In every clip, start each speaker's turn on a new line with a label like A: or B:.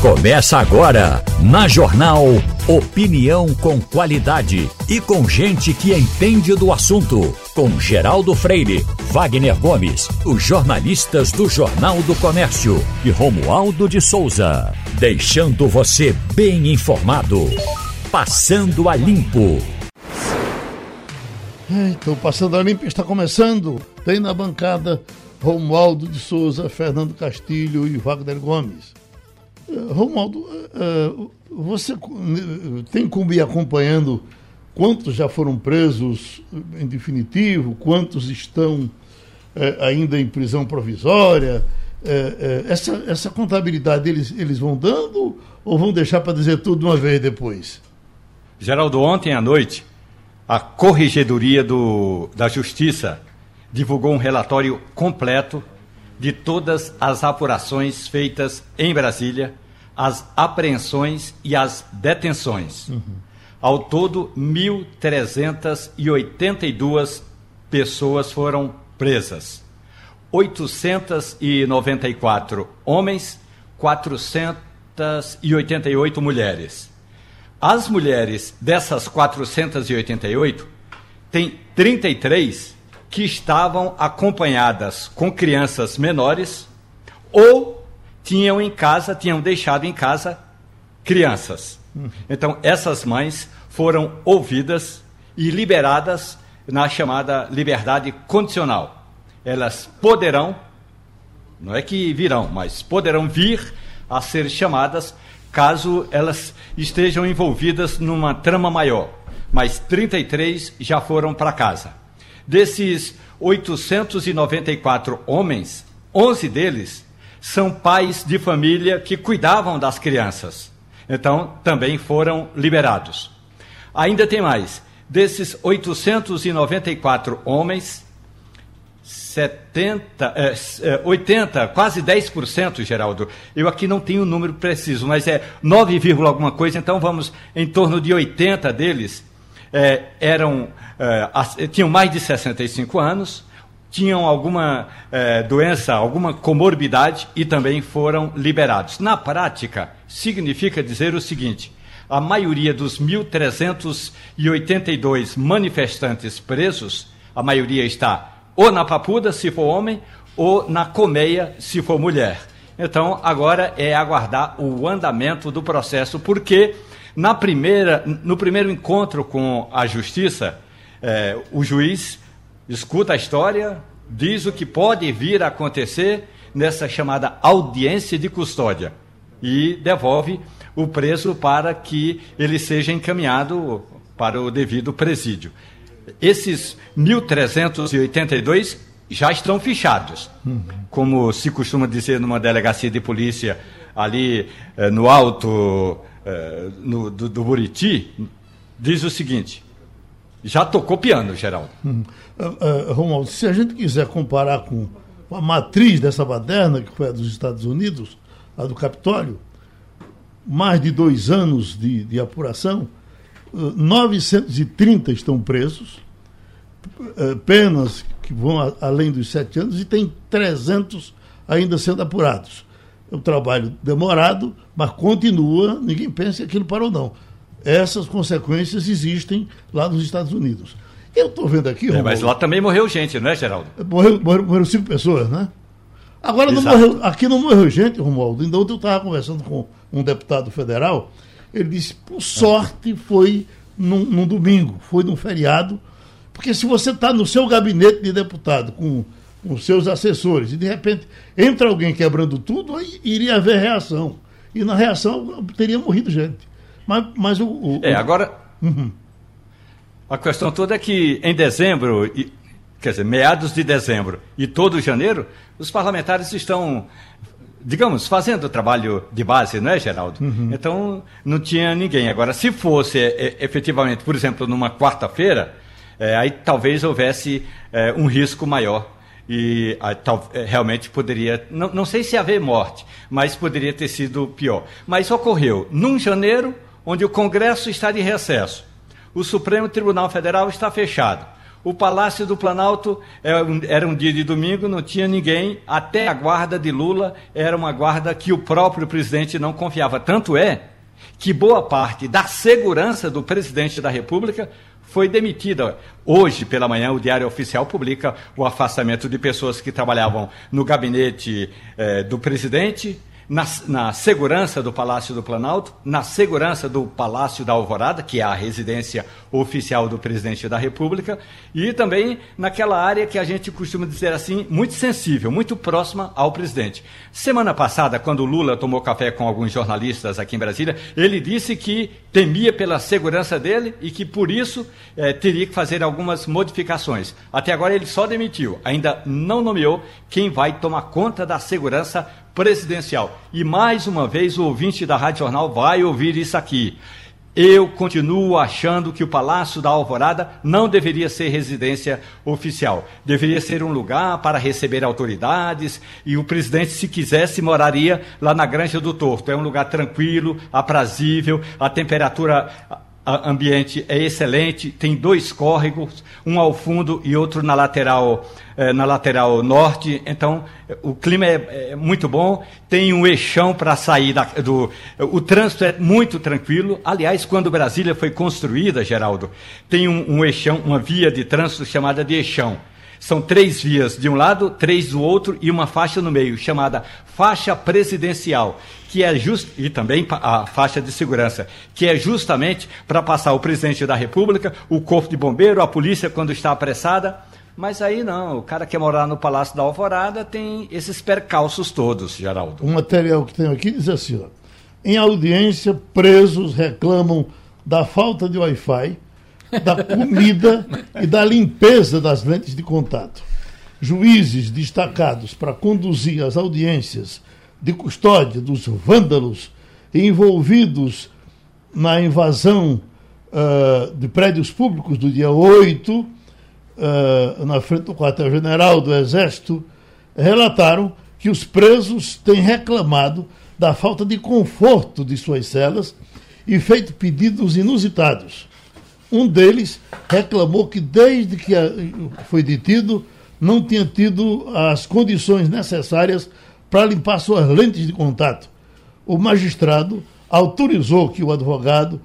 A: Começa agora, na Jornal Opinião com qualidade e com gente que entende do assunto. Com Geraldo Freire, Wagner Gomes, os jornalistas do Jornal do Comércio e Romualdo de Souza. Deixando você bem informado. Passando a Limpo.
B: Então, Passando a Limpo está começando. Tem na bancada Romualdo de Souza, Fernando Castilho e Wagner Gomes. Romualdo, eh, você tem como ir acompanhando quantos já foram presos em definitivo, quantos estão eh, ainda em prisão provisória? Eh, essa, essa contabilidade eles, eles vão dando ou vão deixar para dizer tudo de uma vez depois?
C: Geraldo, ontem à noite, a Corregedoria do, da Justiça divulgou um relatório completo de todas as apurações feitas em Brasília, as apreensões e as detenções. Uhum. Ao todo, 1.382 pessoas foram presas. 894 homens, 488 mulheres. As mulheres dessas 488, tem 33 que estavam acompanhadas com crianças menores ou tinham em casa, tinham deixado em casa crianças. Então, essas mães foram ouvidas e liberadas na chamada liberdade condicional. Elas poderão, não é que virão, mas poderão vir a ser chamadas caso elas estejam envolvidas numa trama maior. Mas 33 já foram para casa. Desses 894 homens, 11 deles são pais de família que cuidavam das crianças. Então, também foram liberados. Ainda tem mais. Desses 894 homens, 70, é, 80, é, quase 10%, Geraldo. Eu aqui não tenho o um número preciso, mas é 9, alguma coisa, então vamos em torno de 80 deles é, eram, é, tinham mais de 65 anos, tinham alguma é, doença, alguma comorbidade e também foram liberados. Na prática, significa dizer o seguinte: a maioria dos 1.382 manifestantes presos, a maioria está ou na papuda, se for homem, ou na colmeia, se for mulher. Então, agora é aguardar o andamento do processo, porque na primeira, no primeiro encontro com a justiça, é, o juiz escuta a história, diz o que pode vir a acontecer nessa chamada audiência de custódia e devolve o preso para que ele seja encaminhado para o devido presídio. Esses 1.382 já estão fichados. Uhum. Como se costuma dizer numa delegacia de polícia ali eh, no alto é, no, do, do, Buriti, diz o seguinte: já tocou piano, Geraldo.
B: Hum. Uh, uh, Romualdo, se a gente quiser comparar com a matriz dessa baderna, que foi a dos Estados Unidos, a do Capitólio, mais de dois anos de, de apuração, uh, 930 estão presos, penas que vão a, além dos sete anos, e tem 300 ainda sendo apurados. É um trabalho demorado, mas continua, ninguém pensa que aquilo parou, não. Essas consequências existem lá nos Estados Unidos. Eu estou vendo aqui.
C: É, mas lá também morreu gente, não é, Geraldo?
B: Morreu, morreu, morreu cinco pessoas, né? Agora, não morreu, aqui não morreu gente, Romualdo. Ainda ontem eu estava conversando com um deputado federal. Ele disse: por sorte, foi num, num domingo, foi num feriado. Porque se você está no seu gabinete de deputado com com seus assessores, e de repente entra alguém quebrando tudo, aí iria haver reação. E na reação teria morrido gente. Mas, mas o, o
C: É, agora. Uhum. A questão toda é que em dezembro, e, quer dizer, meados de dezembro e todo janeiro, os parlamentares estão, digamos, fazendo o trabalho de base, não é, Geraldo? Uhum. Então, não tinha ninguém. Agora, se fosse é, efetivamente, por exemplo, numa quarta-feira, é, aí talvez houvesse é, um risco maior e a, tal, é, realmente poderia, não, não sei se haver morte, mas poderia ter sido pior. Mas ocorreu num janeiro, onde o Congresso está de recesso, o Supremo Tribunal Federal está fechado, O Palácio do Planalto era um dia de domingo, não tinha ninguém. Até a guarda de Lula era uma guarda que o próprio presidente não confiava. Tanto é que boa parte da segurança do presidente da República foi demitida. Hoje, pela manhã, o Diário Oficial publica o afastamento de pessoas que trabalhavam no gabinete eh, do presidente, na, na, segurança do Palácio do Planalto, na segurança do Palácio da Alvorada, que é a residência oficial do presidente da República, e também naquela área que a gente costuma dizer assim, muito sensível, muito próxima ao presidente. Semana passada, quando Lula tomou café com alguns jornalistas aqui em Brasília, ele disse que temia pela segurança dele e que por isso eh, teria que fazer algumas modificações. Até agora ele só demitiu, ainda não nomeou quem vai tomar conta da segurança presidencial. E mais uma vez o ouvinte da Rádio Jornal vai ouvir isso aqui. Eu continuo achando que o Palácio da Alvorada não deveria ser residência oficial. Deveria ser um lugar para receber autoridades e o presidente, se quisesse, moraria lá na Granja do Torto. É um lugar tranquilo, aprazível, a temperatura ambiente é excelente, tem dois córregos, um ao fundo e outro na lateral, eh, na lateral norte. Então, o clima é, é muito bom, tem um eixão para sair da, do. O trânsito é muito tranquilo. Aliás, quando Brasília foi construída, Geraldo, tem um, um eixão, uma via de trânsito chamada de eixão. São três vias de um lado, três do outro e uma faixa no meio, chamada faixa presidencial, que é just e também a faixa de segurança, que é justamente para passar o presidente da República, o corpo de bombeiro, a polícia quando está apressada. Mas aí não, o cara que quer morar no Palácio da Alvorada tem esses percalços todos, Geraldo.
B: O material que tem aqui diz assim: ó, em audiência, presos reclamam da falta de Wi-Fi da comida e da limpeza das lentes de contato. Juízes destacados para conduzir as audiências de custódia dos vândalos envolvidos na invasão uh, de prédios públicos do dia 8, uh, ah, na frente do quartel-general do Exército, relataram que os presos têm reclamado da falta de conforto de suas celas e feito pedidos inusitados um deles reclamou que desde que foi detido não tinha tido as condições necessárias para limpar suas lentes de contato. O magistrado autorizou que o advogado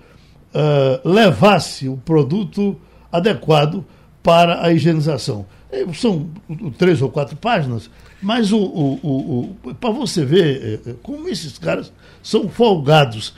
B: uh, levasse o produto adequado para a higienização. Eh, são três ou quatro páginas, mas o, o, o, o para você ver eh, como esses caras são folgados.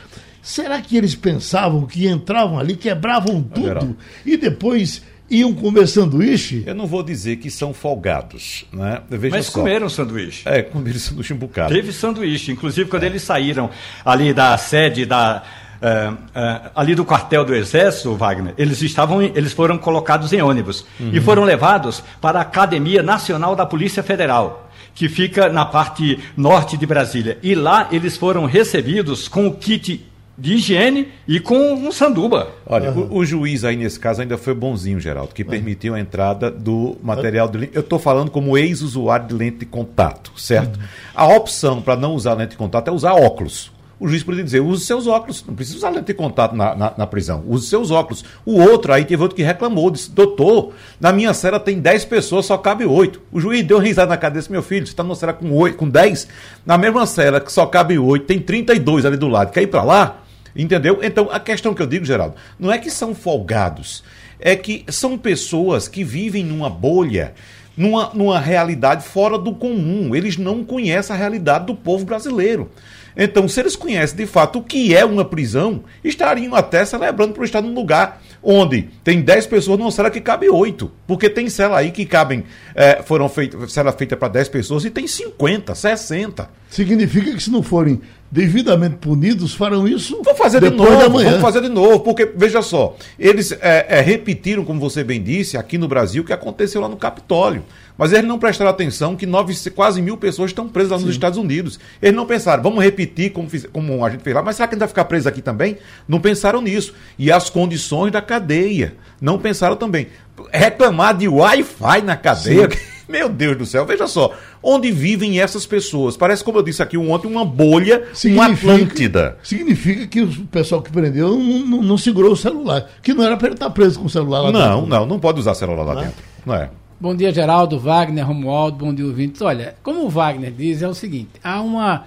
B: Será que eles pensavam que entravam ali, quebravam tudo e depois iam comer sanduíche?
D: Eu não vou dizer que são folgados, né?
C: Veja Mas só. comeram sanduíche.
D: É, comeram sanduíche um bocado.
C: Teve sanduíche, inclusive quando é. eles saíram ali da sede da Uh, uh, ali do quartel do Exército, Wagner, eles estavam, eles foram colocados em ônibus uhum. e foram levados para a Academia Nacional da Polícia Federal, que fica na parte norte de Brasília. E lá eles foram recebidos com o kit de higiene e com um sanduba.
D: Olha, uhum. o, o, juiz aí nesse caso ainda foi bonzinho, Geraldo, que uhum. permitiu a entrada do material de lente. Eu estou falando como ex-usuário de lente de contato, certo? Uhum. A opção para não usar lente de contato é usar óculos o juiz poderia dizer, use seus óculos, não precisa usar lente de contato na, na, na, prisão, use seus óculos. O outro, aí teve outro que reclamou, disse, doutor, na minha cela tem 10 pessoas, só cabe 8. O juiz deu risada na cabeça, meu filho, você está numa cela com, 8, com 10, na mesma cela que só cabe 8, tem 32 ali do lado, quer ir para lá? Entendeu? Então, a questão que eu digo, Geraldo, não é que são folgados, é que são pessoas que vivem numa bolha, numa, numa realidade fora do comum. Eles não conhecem a realidade do povo brasileiro. Então, se eles conhecem de fato o que é uma prisão, estariam até celebrando por estar num lugar onde tem 10 pessoas numa cela que cabe 8. Porque tem cela aí que cabem, é, foram feitas, cela feita para 10 pessoas e tem 50, 60.
B: Significa que se não forem devidamente punidos, farão isso.
D: Vou fazer de novo, vamos fazer de novo, porque, veja só, eles é, é, repetiram, como você bem disse, aqui no Brasil, o que aconteceu lá no Capitólio. Mas eles não prestaram atenção que nove, quase mil pessoas estão presas lá nos Sim. Estados Unidos. Eles não pensaram, vamos repetir como, fiz, como a gente fez lá, mas será que a gente vai ficar preso aqui também? Não pensaram nisso. E as condições da cadeia. Não pensaram também. Reclamar de Wi-Fi na cadeia. Meu Deus do céu, veja só, onde vivem essas pessoas? Parece, como eu disse aqui ontem, uma bolha, uma Atlântida.
B: Significa que o pessoal que prendeu não, não, não segurou o celular, que não era para ele estar preso com o celular lá
D: não,
B: dentro.
D: Não, não, não pode usar celular lá não é? dentro. Não é.
E: Bom dia, Geraldo, Wagner, Romualdo, bom dia, ouvintes. Olha, como o Wagner diz, é o seguinte: há uma,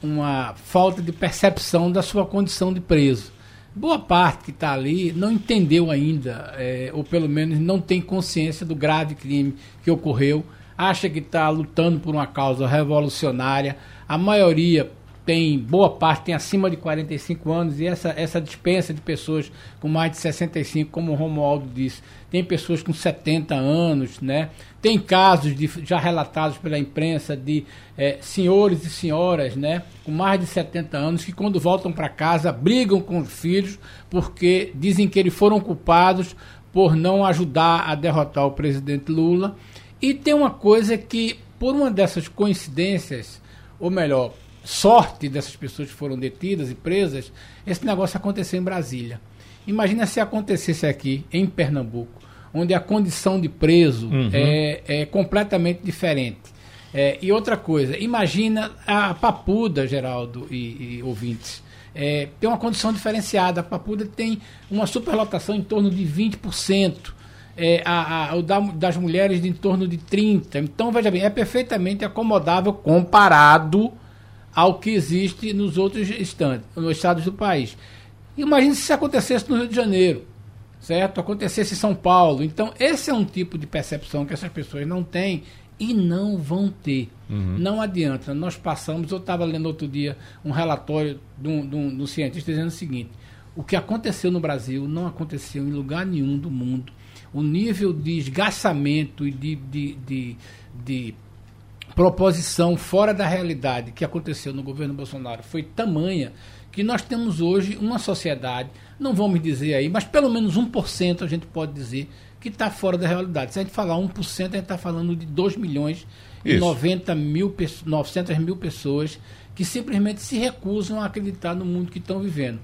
E: uma falta de percepção da sua condição de preso. Boa parte que está ali não entendeu ainda, é, ou pelo menos não tem consciência do grave crime que ocorreu, acha que está lutando por uma causa revolucionária. A maioria tem, boa parte tem acima de 45 anos, e essa, essa dispensa de pessoas com mais de 65, como o Romualdo disse, tem pessoas com 70 anos, né? Tem casos de, já relatados pela imprensa de é, senhores e senhoras, né? Com mais de 70 anos que quando voltam para casa brigam com os filhos porque dizem que eles foram culpados por não ajudar a derrotar o presidente Lula. E tem uma coisa que, por uma dessas coincidências, ou melhor, sorte dessas pessoas que foram detidas e presas, esse negócio aconteceu em Brasília. Imagina se acontecesse aqui, em Pernambuco, onde a condição de preso uhum. é, é, completamente diferente. É, e outra coisa, imagina a Papuda, Geraldo e, e ouvintes, é, tem uma condição diferenciada. A Papuda tem uma superlotação em torno de 20%. É, a, a, o da, das mulheres de em torno de 30%. Então, veja bem, é perfeitamente acomodável comparado ao que existe nos outros estados, nos estados do país. Imagine se isso acontecesse no Rio de Janeiro, certo? Acontecesse em São Paulo. Então, esse é um tipo de percepção que essas pessoas não têm e não vão ter. Uhum. Não adianta. Nós passamos, eu estava lendo outro dia um relatório de um, de, um, de um, cientista dizendo o seguinte: o que aconteceu no Brasil não aconteceu em lugar nenhum do mundo. O nível de esgaçamento e de, de, de, de proposição fora da realidade que aconteceu no governo Bolsonaro foi tamanha que nós temos hoje uma sociedade, não vamos dizer aí, mas pelo menos 1% a gente pode dizer que está fora da realidade. Se a gente falar 1%, a gente está falando de 2 milhões e 90 mil, 900 mil pessoas que simplesmente se recusam a acreditar no mundo que estão vivendo.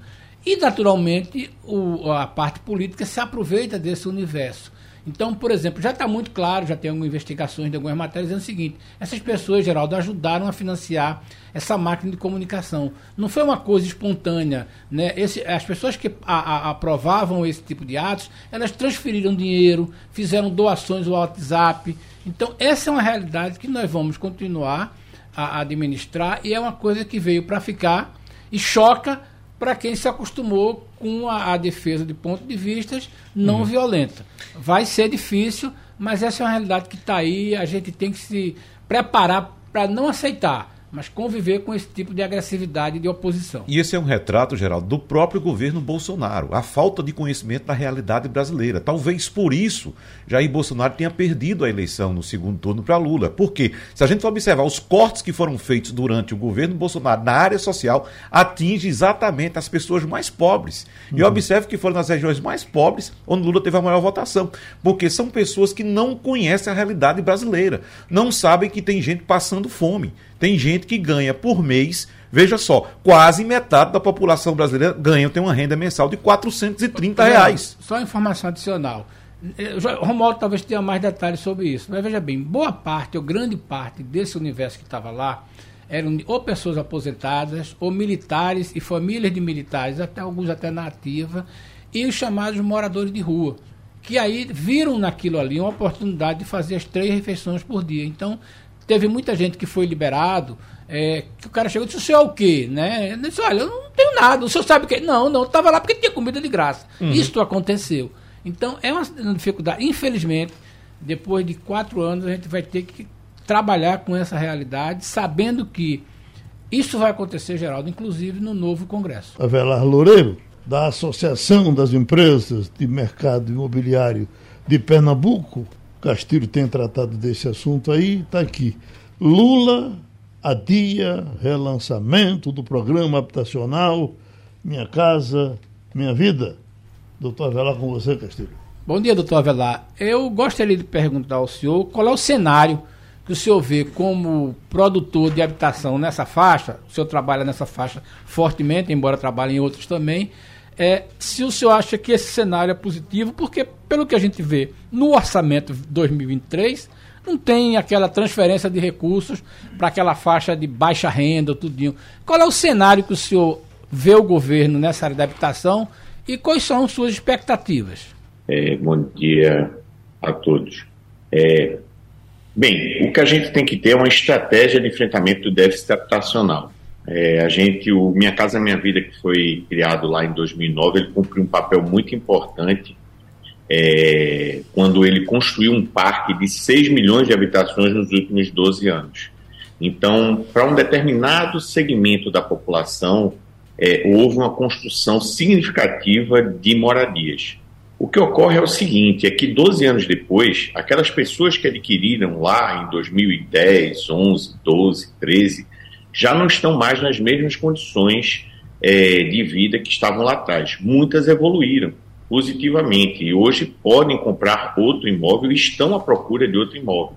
E: E, naturalmente, o, a parte política se aproveita desse universo. Então, por exemplo, já está muito claro, já tem algumas investigações de algumas matérias dizendo o seguinte: essas pessoas, Geraldo, ajudaram a financiar essa máquina de comunicação. Não foi uma coisa espontânea. Né? Esse, as pessoas que a, a, aprovavam esse tipo de atos, elas transferiram dinheiro, fizeram doações ao WhatsApp. Então, essa é uma realidade que nós vamos continuar a administrar e é uma coisa que veio para ficar e choca para quem se acostumou com a, a, defesa de ponto de vistas não uhum. violenta. Vai ser difícil, mas essa é uma realidade que está aí, a gente tem que se preparar para não aceitar mas conviver com esse tipo de agressividade de oposição.
D: E esse é um retrato, Geraldo, do próprio governo Bolsonaro, a falta de conhecimento da realidade brasileira. Talvez por isso Jair Bolsonaro tenha perdido a eleição no segundo turno para Lula. Porque, se a gente for observar os cortes que foram feitos durante o governo Bolsonaro na área social, atinge exatamente as pessoas mais pobres. Uhum. E observe que foram nas regiões mais pobres onde Lula teve a maior votação. Porque são pessoas que não conhecem a realidade brasileira, não sabem que tem gente passando fome tem gente que ganha por mês, veja só, quase metade da população brasileira ganha, tem uma renda mensal de 430 reais.
E: Só informação adicional. Eh, o Romualdo talvez tenha mais detalhes sobre isso, mas veja bem, boa parte, ou grande parte desse universo que estava lá, eram ou pessoas aposentadas, ou militares e famílias de militares, até alguns até na ativa, e os chamados moradores de rua, que aí viram naquilo ali uma oportunidade de fazer as três refeições por dia. Então, Teve muita gente que foi liberado, é, que o cara chegou e disse, o senhor é o quê? Né? Ele disse, olha, eu não tenho nada, o senhor sabe o quê? Não, não, estava lá porque tinha comida de graça. Uhum. Isso aconteceu. Então, é uma dificuldade. Infelizmente, depois de quatro anos, a gente vai ter que trabalhar com essa realidade, sabendo que isso vai acontecer, Geraldo, inclusive no novo Congresso.
B: Avelar Loureiro, da Associação das Empresas de Mercado Imobiliário de Pernambuco, Castilho tem tratado desse assunto aí, está aqui. Lula adia relançamento do programa habitacional Minha Casa, Minha Vida. Doutor Avelar, com você, Castilho.
E: Bom dia, doutor Avelar. Eu gostaria de perguntar ao senhor qual é o cenário que o senhor vê como produtor de habitação nessa faixa, o senhor trabalha nessa faixa fortemente, embora trabalhe em outros também, é, se o senhor acha que esse cenário é positivo, porque, pelo que a gente vê no orçamento 2023, não tem aquela transferência de recursos para aquela faixa de baixa renda, tudinho. Qual é o cenário que o senhor vê o governo nessa área da habitação e quais são suas expectativas?
F: É, bom dia a todos. É, bem, o que a gente tem que ter é uma estratégia de enfrentamento do déficit habitacional. É, a gente, o Minha Casa Minha Vida, que foi criado lá em 2009, ele cumpriu um papel muito importante é, quando ele construiu um parque de 6 milhões de habitações nos últimos 12 anos. Então, para um determinado segmento da população, é, houve uma construção significativa de moradias. O que ocorre é o seguinte, é que 12 anos depois, aquelas pessoas que adquiriram lá em 2010, 11, 12, 13, já não estão mais nas mesmas condições é, de vida que estavam lá atrás. Muitas evoluíram positivamente e hoje podem comprar outro imóvel e estão à procura de outro imóvel.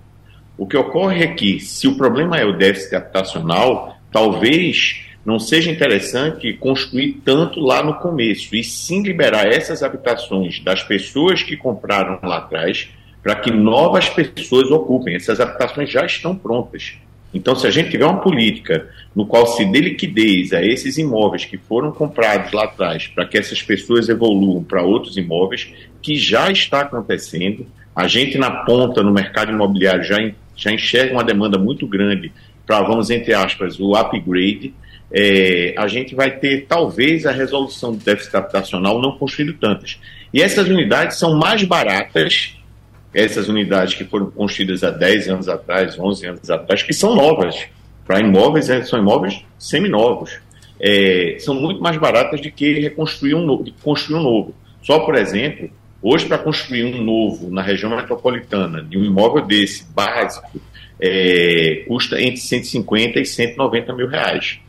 F: O que ocorre é que, se o problema é o déficit habitacional, talvez não seja interessante construir tanto lá no começo, e sim liberar essas habitações das pessoas que compraram lá atrás, para que novas pessoas ocupem. Essas habitações já estão prontas. Então, se a gente tiver uma política no qual se dê liquidez a esses imóveis que foram comprados lá atrás, para que essas pessoas evoluam para outros imóveis, que já está acontecendo, a gente na ponta, no mercado imobiliário, já, já enxerga uma demanda muito grande para, vamos entre aspas, o upgrade, é, a gente vai ter talvez a resolução do déficit habitacional não construído tantas. E essas unidades são mais baratas essas unidades que foram construídas há 10 anos atrás, 11 anos atrás, que são novas. Para imóveis, é, são imóveis seminovos. É, são muito mais baratas do que reconstruir um, novo, construir um novo. Só, por exemplo, hoje para construir um novo na região metropolitana, de um imóvel desse, básico, é, custa entre 150 e 190 mil reais.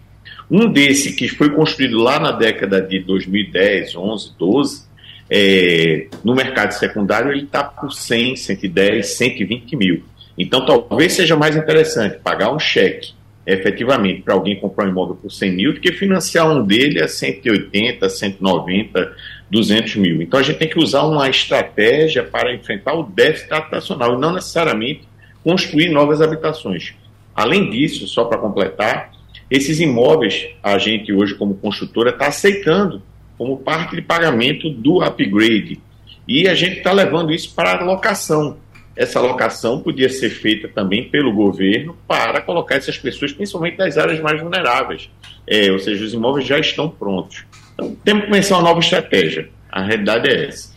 F: Um desse que foi construído lá na década de 2010, 11, 12, é, no mercado secundário ele está por 100, 110, 120 mil. Então talvez seja mais interessante pagar um cheque efetivamente para alguém comprar um imóvel por 100 mil do que financiar um dele a 180, 190, 200 mil. Então a gente tem que usar uma estratégia para enfrentar o déficit habitacional e não necessariamente construir novas habitações. Além disso, só para completar, esses imóveis a gente hoje como construtora está aceitando como parte de pagamento do upgrade. E a gente está levando isso para a locação. Essa locação podia ser feita também pelo governo para colocar essas pessoas, principalmente das áreas mais vulneráveis. É, ou seja, os imóveis já estão prontos. Então, temos que pensar uma nova estratégia. A realidade é essa.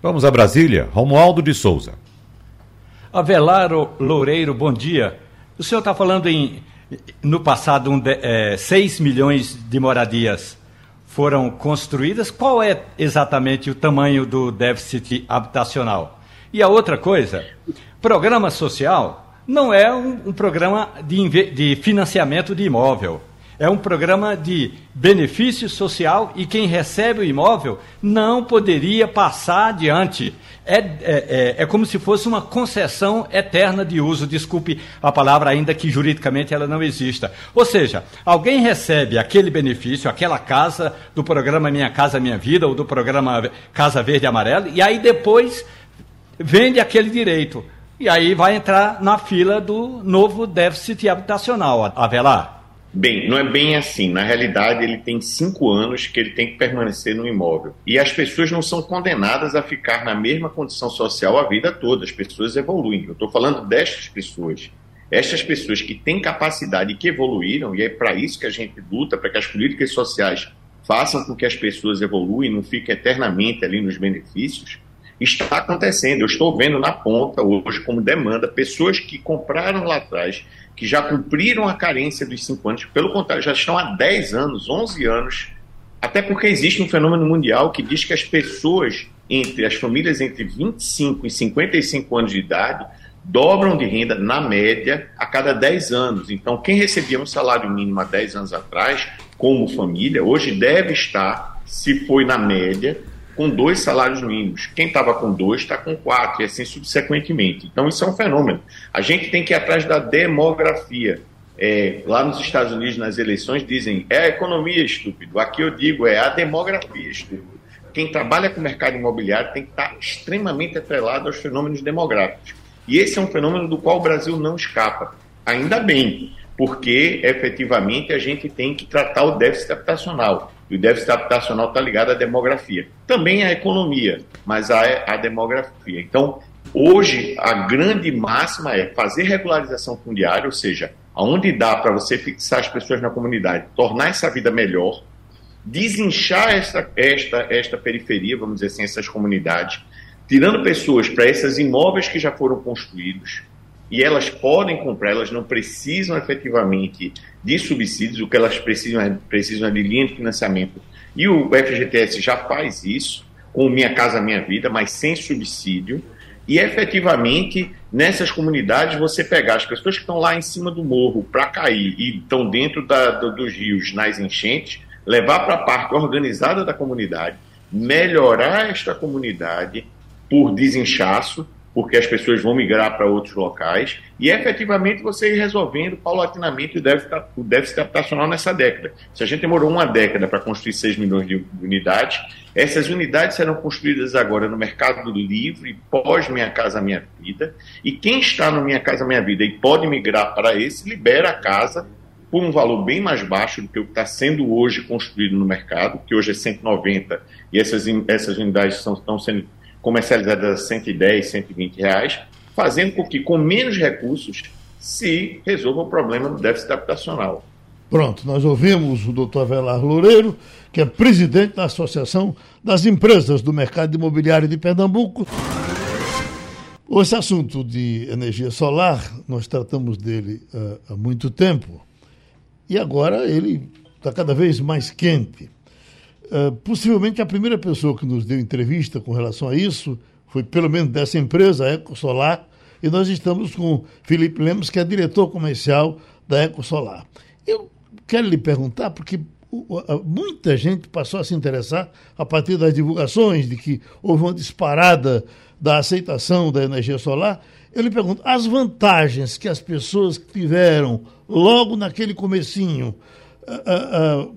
D: Vamos a Brasília. Romualdo de Souza.
C: Avelaro Loureiro, bom dia. O senhor está falando em, no passado, um de, é, 6 milhões de moradias foram construídas, qual é exatamente o tamanho do déficit habitacional? E a outra coisa, programa social não é um, um programa de, de financiamento de imóvel. É um programa de benefício social e quem recebe o imóvel não poderia passar adiante. É, é, é, é, como se fosse uma concessão eterna de uso, desculpe a palavra, ainda que juridicamente ela não exista. Ou seja, alguém recebe aquele benefício, aquela casa do programa Minha Casa Minha Vida ou do programa Casa Verde e Amarelo, e aí depois vende aquele direito. E aí vai entrar na fila do novo déficit habitacional, Avelar.
F: Bem, não é bem assim. Na realidade, ele tem cinco anos que ele tem que permanecer no imóvel. E as pessoas não são condenadas a ficar na mesma condição social a vida toda. As pessoas evoluem. Eu estou falando destas pessoas. Estas pessoas que têm capacidade e que evoluíram, e é para isso que a gente luta, para que as políticas sociais façam com que as pessoas evoluem, não fiquem eternamente ali nos benefícios, está acontecendo. Eu estou vendo na ponta hoje como demanda pessoas que compraram lá atrás que já cumpriram a carência dos 5 anos, pelo contrário, já estão há 10 anos, 11 anos, até porque existe um fenômeno mundial que diz que as pessoas, entre as famílias entre 25 e 55 anos de idade, dobram de renda, na média, a cada 10 anos. Então, quem recebia um salário mínimo há 10 anos atrás, como família, hoje deve estar, se foi na média, com dois salários mínimos. Quem estava com dois está com quatro, e assim subsequentemente. Então, isso é um fenômeno. A gente tem que ir atrás da demografia. É, lá nos Estados Unidos, nas eleições, dizem é a economia estúpido. Aqui eu digo é a demografia estúpido. Quem trabalha com o mercado imobiliário tem que estar extremamente atrelado aos fenômenos demográficos. E esse é um fenômeno do qual o Brasil não escapa. Ainda bem, porque efetivamente a gente tem que tratar o déficit habitacional. E o déficit habitacional está ligado à demografia. Também à economia, mas à, à demografia. Então, hoje, a grande máxima é fazer regularização fundiária, ou seja, aonde dá para você fixar as pessoas na comunidade, tornar essa vida melhor, desinchar esta, esta, esta periferia, vamos dizer assim, essas comunidades, tirando pessoas para esses imóveis que já foram construídos, e elas podem comprar, elas não precisam efetivamente de subsídios, o que elas precisam é, precisam é de linha de financiamento. E o FGTS já faz isso, com Minha Casa Minha Vida, mas sem subsídio. E efetivamente, nessas comunidades, você pegar as pessoas que estão lá em cima do morro para cair e estão dentro da, do, dos rios nas enchentes, levar para a parte organizada da comunidade, melhorar esta comunidade por desinchaço, porque as pessoas vão migrar para outros locais, e efetivamente você ir resolvendo paulatinamente o déficit, o déficit habitacional nessa década. Se a gente demorou uma década para construir 6 milhões de unidades, essas unidades serão construídas agora no mercado livre, pós Minha Casa Minha Vida, e quem está no Minha Casa Minha Vida e pode migrar para esse, libera a casa por um valor bem mais baixo do que o que está sendo hoje construído no mercado, que hoje é 190, e essas, essas unidades estão sendo comercializadas a 110, 120 reais, fazendo com que, com menos recursos, se resolva o problema do déficit habitacional.
B: Pronto, nós ouvimos o doutor Avelar Loureiro, que é presidente da Associação das Empresas do Mercado Imobiliário de Pernambuco. Esse assunto de energia solar, nós tratamos dele uh, há muito tempo e agora ele está cada vez mais quente. Uh, possivelmente a primeira pessoa que nos deu entrevista com relação a isso foi pelo menos dessa empresa, a EcoSolar, e nós estamos com Felipe Lemos, que é diretor comercial da EcoSolar. Eu quero lhe perguntar, porque muita gente passou a se interessar a partir das divulgações de que houve uma disparada da aceitação da energia solar. Eu lhe pergunto, as vantagens que as pessoas tiveram logo naquele comecinho, uh, uh,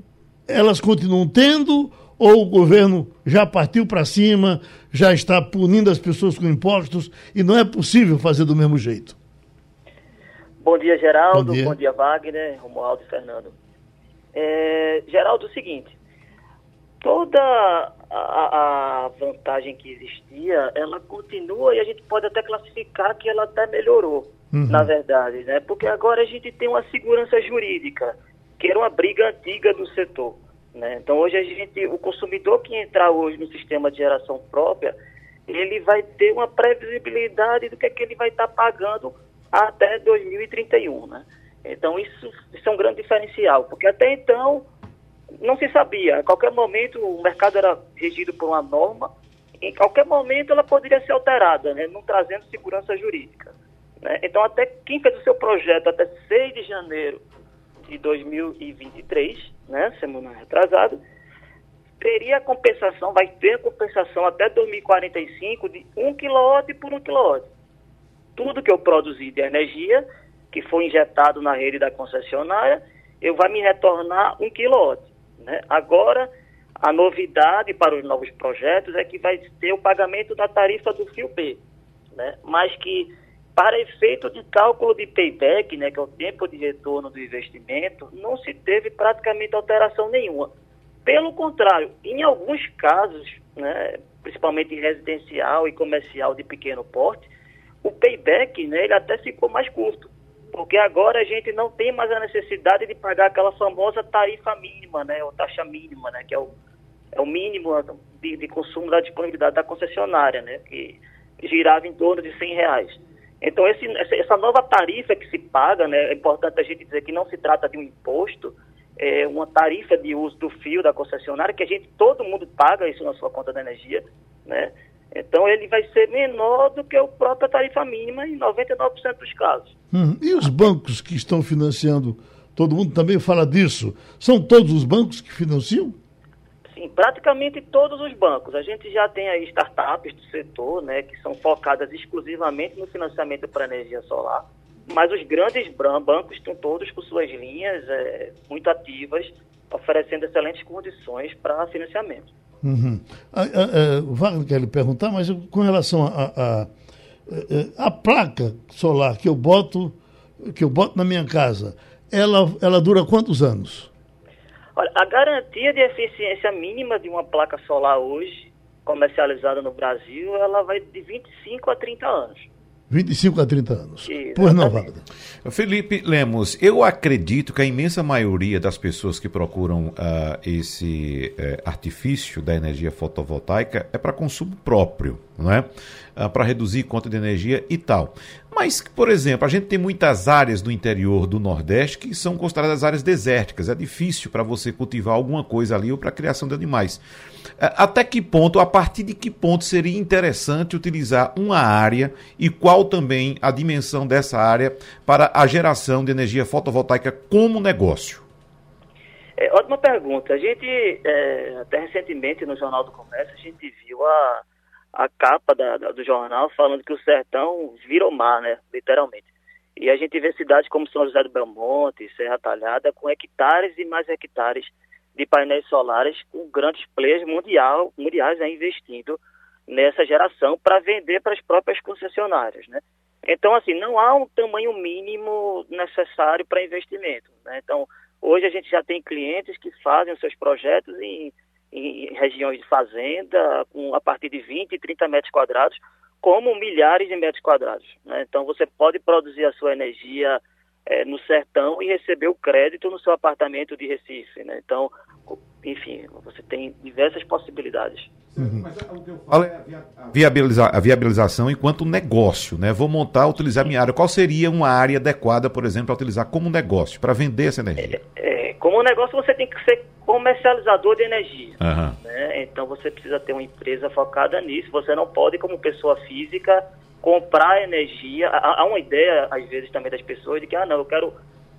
B: elas continuam tendo ou o governo já partiu para cima, já está punindo as pessoas com impostos e não é possível fazer do mesmo jeito?
G: Bom dia, Geraldo. Bom dia, Bom dia Wagner, Romualdo e Fernando. É, Geraldo, é o seguinte, toda a, a, vantagem que existia, ela continua e a gente pode até classificar que ela até melhorou, uhum. na verdade, né? Porque agora a gente tem uma segurança jurídica, que era uma briga antiga do setor. Né? Então hoje a gente, o consumidor que entrar hoje no sistema de geração própria, ele vai ter uma previsibilidade do que é que ele vai estar tá pagando até 2031, né? Então isso, isso é um grande diferencial, porque até então não se sabia. A qualquer momento o mercado era regido por uma norma, em qualquer momento ela poderia ser alterada, né? não trazendo segurança jurídica. Né? Então até quem fez o seu projeto até 6 de janeiro de 2023, né, semana retrasada, teria a compensação, vai ter compensação até 2045 de 1 kW por 1 kW. Tudo que eu produzi de energia, que foi injetado na rede da concessionária, eu vai me retornar 1 kW. Né? Agora, a novidade para os novos projetos é que vai ter o pagamento da tarifa do fio B, né? mas que para efeito de cálculo de payback, né, que é o tempo de retorno do investimento, não se teve praticamente alteração nenhuma. Pelo contrário, em alguns casos, né, principalmente residencial e comercial de pequeno porte, o payback né, ele até ficou mais curto, porque agora a gente não tem mais a necessidade de pagar aquela famosa tarifa mínima, né, ou taxa mínima, né, que é o, é o mínimo de, de consumo da disponibilidade da concessionária, né, que girava em torno de 100 reais. Então, esse, essa nova tarifa que se paga, né, é importante a gente dizer que não se trata de um imposto, é uma tarifa de uso do fio da concessionária, que a gente, todo mundo paga isso na sua conta de energia, né? Então, ele vai ser menor do que a própria tarifa mínima em 99% dos casos.
B: Hum, e os bancos que estão financiando, todo mundo também fala disso, são todos os bancos que financiam?
G: Sim, praticamente todos os bancos. A gente já tem aí startups do setor, né, que são focadas exclusivamente no financiamento para energia solar, mas os grandes bancos estão todos com suas linhas é, muito ativas, oferecendo excelentes condições para financiamento.
B: Uhum. A, a, a, o Wagner quer lhe perguntar, mas com relação a, é, a placa solar que eu boto, que eu boto na minha casa, ela, ela dura quantos anos?
G: Olha, a garantia de eficiência mínima de uma placa solar hoje, comercializada no Brasil, ela vai de 25 a 30 anos.
B: 25 a 30 anos. Pois não, Wagner.
D: Felipe Lemos, eu acredito que a imensa maioria das pessoas que procuram uh, esse uh, artifício da energia fotovoltaica é para consumo próprio, não é? Uh, para reduzir conta de energia e tal. Mas, por exemplo, a gente tem muitas áreas do interior do Nordeste que são consideradas áreas desérticas. É difícil para você cultivar alguma coisa ali ou para a criação de animais. É, até que ponto, a partir de que ponto seria interessante utilizar uma área e qual também a dimensão dessa área para a geração de energia fotovoltaica como negócio?
G: É, ótima pergunta. A gente, é, até recentemente no Jornal do Comércio, a gente viu a, a capa da, da, do jornal falando que o sertão virou mar, né? Literalmente. E a gente vê cidades como São José do Belmonte, Serra Talhada, com hectares e mais hectares de painéis solares com grandes players mundial, mundiais né, investindo nessa geração para vender para as próprias concessionárias, né? Então, assim, não há um tamanho mínimo necessário para investimento. Né? Então, hoje a gente já tem clientes que fazem os seus projetos em, em regiões de fazenda, com, a partir de 20, 30 metros quadrados, como milhares de metros quadrados. Né? Então, você pode produzir a sua energia é, no sertão e receber o crédito no seu apartamento de Recife. Né? Então, enfim, você tem diversas possibilidades.
D: Uhum. Mas o que eu falo é a, viabiliza a viabilização enquanto negócio, né? Vou montar, utilizar minha área. Qual seria uma área adequada, por exemplo, para utilizar como negócio, para vender essa energia?
G: É, é, como negócio, você tem que ser comercializador de energia. Uhum. Né? Então, você precisa ter uma empresa focada nisso. Você não pode, como pessoa física, comprar energia. Há, há uma ideia, às vezes, também das pessoas de que, ah, não, eu quero.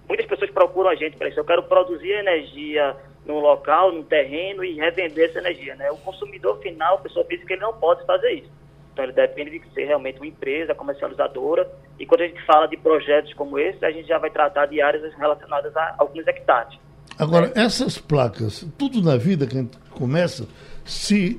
G: Muitas pessoas procuram a gente para isso. Eu quero produzir energia num local, num terreno e revender essa energia. Né? O consumidor final, a pessoa física, ele não pode fazer isso. Então ele depende de ser realmente uma empresa comercializadora. E quando a gente fala de projetos como esse, a gente já vai tratar de áreas relacionadas a alguns hectares.
B: Agora, né? essas placas, tudo na vida que a gente começa, se,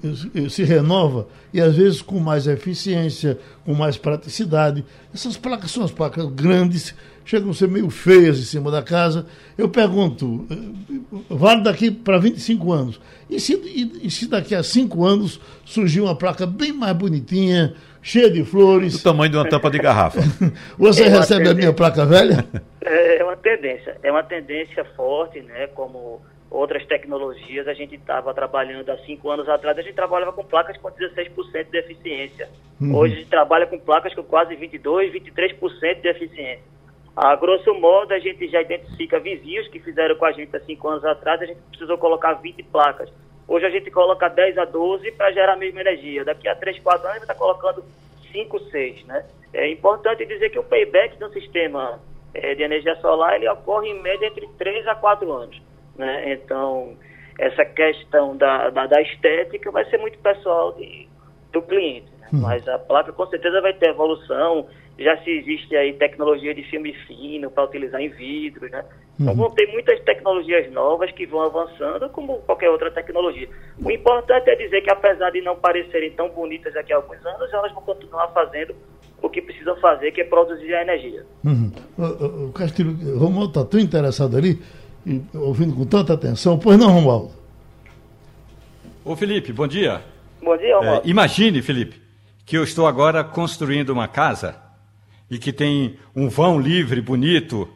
B: se renova e às vezes com mais eficiência, com mais praticidade. Essas placas são as placas grandes, chegam a ser meio feias em cima da casa. Eu pergunto, eh, vale daqui para 25 anos. E se, e, e se daqui a 5 anos surgir uma placa bem mais bonitinha, cheia de flores.
D: Do tamanho de uma tampa de garrafa.
B: Você é recebe tendência. a minha placa velha?
G: É uma tendência. É uma tendência forte, né? Como outras tecnologias, a gente estava trabalhando há cinco anos atrás, a gente trabalhava com placas com 16% de eficiência. Uhum. Hoje a gente trabalha com placas com quase 22%, 23% de eficiência. A grosso modo, a gente já identifica vizinhos que fizeram com a gente há cinco anos atrás, a gente precisou colocar 20 placas. Hoje a gente coloca 10 a 12 para gerar a mesma energia. Daqui a 3, 4 anos a gente está colocando 5, 6, né? É importante dizer que o payback do sistema é, de energia solar ele ocorre em média entre 3 a 4 anos. Né? Então, essa questão da, da, da estética vai ser muito pessoal de, do cliente. Né? Uhum. Mas a placa com certeza vai ter evolução. Já se existe aí tecnologia de filme fino para utilizar em vidro, né? Então uhum. vão ter muitas tecnologias novas que vão avançando, como qualquer outra tecnologia. O importante é dizer que apesar de não parecerem tão bonitas daqui a alguns anos, elas vão continuar fazendo o que precisam fazer, que é produzir a energia.
B: Uhum. O, o Castilho, Romualdo está tão interessado ali e ouvindo com tanta atenção. Pois não, Romualdo?
C: Ô Felipe, bom dia.
G: Bom dia, Romualdo.
C: É, imagine, Felipe, que eu estou agora construindo uma casa e que tem um vão livre, bonito.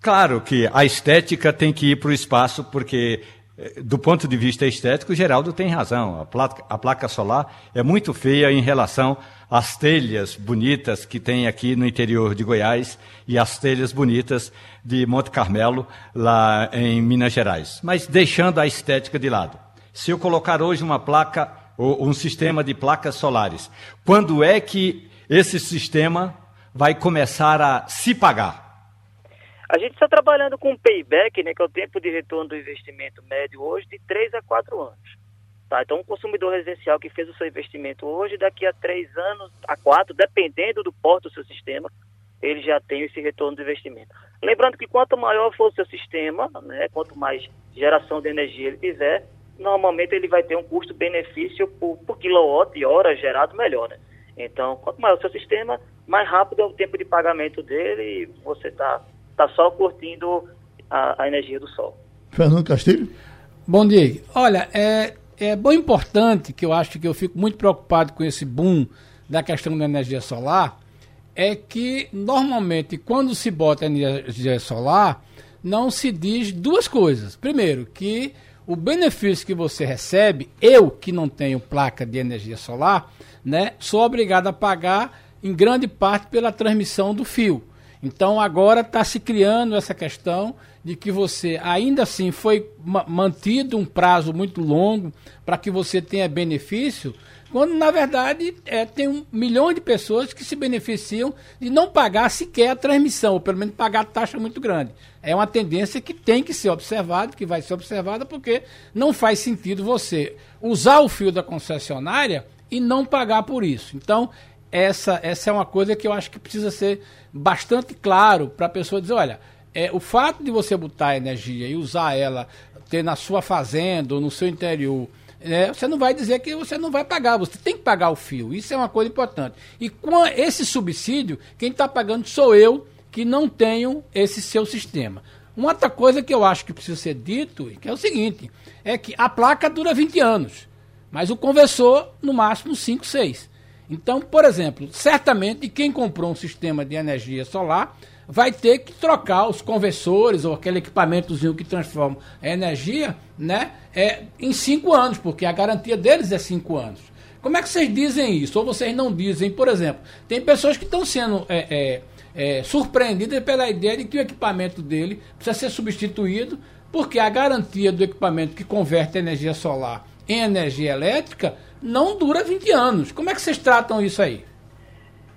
C: Claro que a estética tem que ir para o espaço, porque eh, do ponto de vista estético, o Geraldo tem razão. A placa, a placa, solar é muito feia em relação às telhas bonitas que tem aqui no interior de Goiás e as telhas bonitas de Monte Carmelo, lá em Minas Gerais. Mas deixando a estética de lado. Se eu colocar hoje uma placa, ou um sistema de placas solares, quando é que esse sistema vai começar a se pagar?
G: A gente está trabalhando com um payback, né, que é o tempo de retorno do investimento médio hoje, de 3 a 4 anos. Tá? Então, um consumidor residencial que fez o seu investimento hoje, daqui a 3 anos, a 4, dependendo do porto do seu sistema, ele já tem esse retorno do investimento. Lembrando que quanto maior for o seu sistema, né, quanto mais geração de energia ele tiver, normalmente ele vai ter um custo-benefício por, por quilowatt e hora gerado melhor. Né? Então, quanto maior o seu sistema, mais rápido é o tempo de pagamento dele e você está tá só curtindo a, a, energia do sol.
B: Fernando Castilho?
E: Bom dia. Olha, é, é bom importante que eu acho que eu fico muito preocupado com esse boom da questão da energia solar, é que normalmente quando se bota energia solar, não se diz duas coisas. Primeiro, que o benefício que você recebe, eu que não tenho placa de energia solar, né, sou obrigado a pagar em grande parte pela transmissão do fio. Então agora está se criando essa questão de que você ainda assim foi mantido um prazo muito longo para que você tenha benefício, quando na verdade é, tem um milhão de pessoas que se beneficiam de não pagar sequer a transmissão, ou pelo menos pagar taxa muito grande. É uma tendência que tem que ser observada, que vai ser observada, porque não faz sentido você usar o fio da concessionária e não pagar por isso. Então, essa, essa é uma coisa que eu acho que precisa ser bastante claro para a pessoa dizer, olha, é, o fato de você botar energia e usar ela, ter na sua fazenda ou no seu interior, é, você não vai dizer que você não vai pagar, você tem que pagar o fio. Isso é uma coisa importante. E com esse subsídio, quem está pagando sou eu, que não tenho esse seu sistema. Uma outra coisa que eu acho que precisa ser dito, que é o seguinte, é que a placa dura 20 anos, mas o conversor, no máximo, 5, 6. Então, por exemplo, certamente quem comprou um sistema de energia solar vai ter que trocar os conversores ou aquele equipamentozinho que transforma a energia né, é, em cinco anos, porque a garantia deles é cinco anos. Como é que vocês dizem isso? Ou vocês não dizem, por exemplo, tem pessoas que estão sendo é, é, é, surpreendidas pela ideia de que o equipamento dele precisa ser substituído, porque a garantia do equipamento que converte energia solar em energia elétrica não dura 20 anos. Como é que vocês tratam isso aí?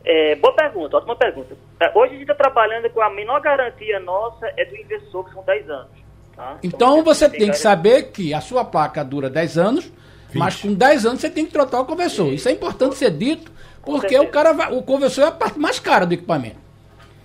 G: É, boa pergunta, ótima pergunta. É, hoje a gente está trabalhando com a menor garantia nossa é do inversor, que são 10 anos.
E: Tá? Então, então você tem que saber que a sua placa dura 10 anos, 20. mas com 10 anos você tem que trocar o conversor. Isso é importante ser dito, porque o cara vai, o conversor é a parte mais cara do equipamento.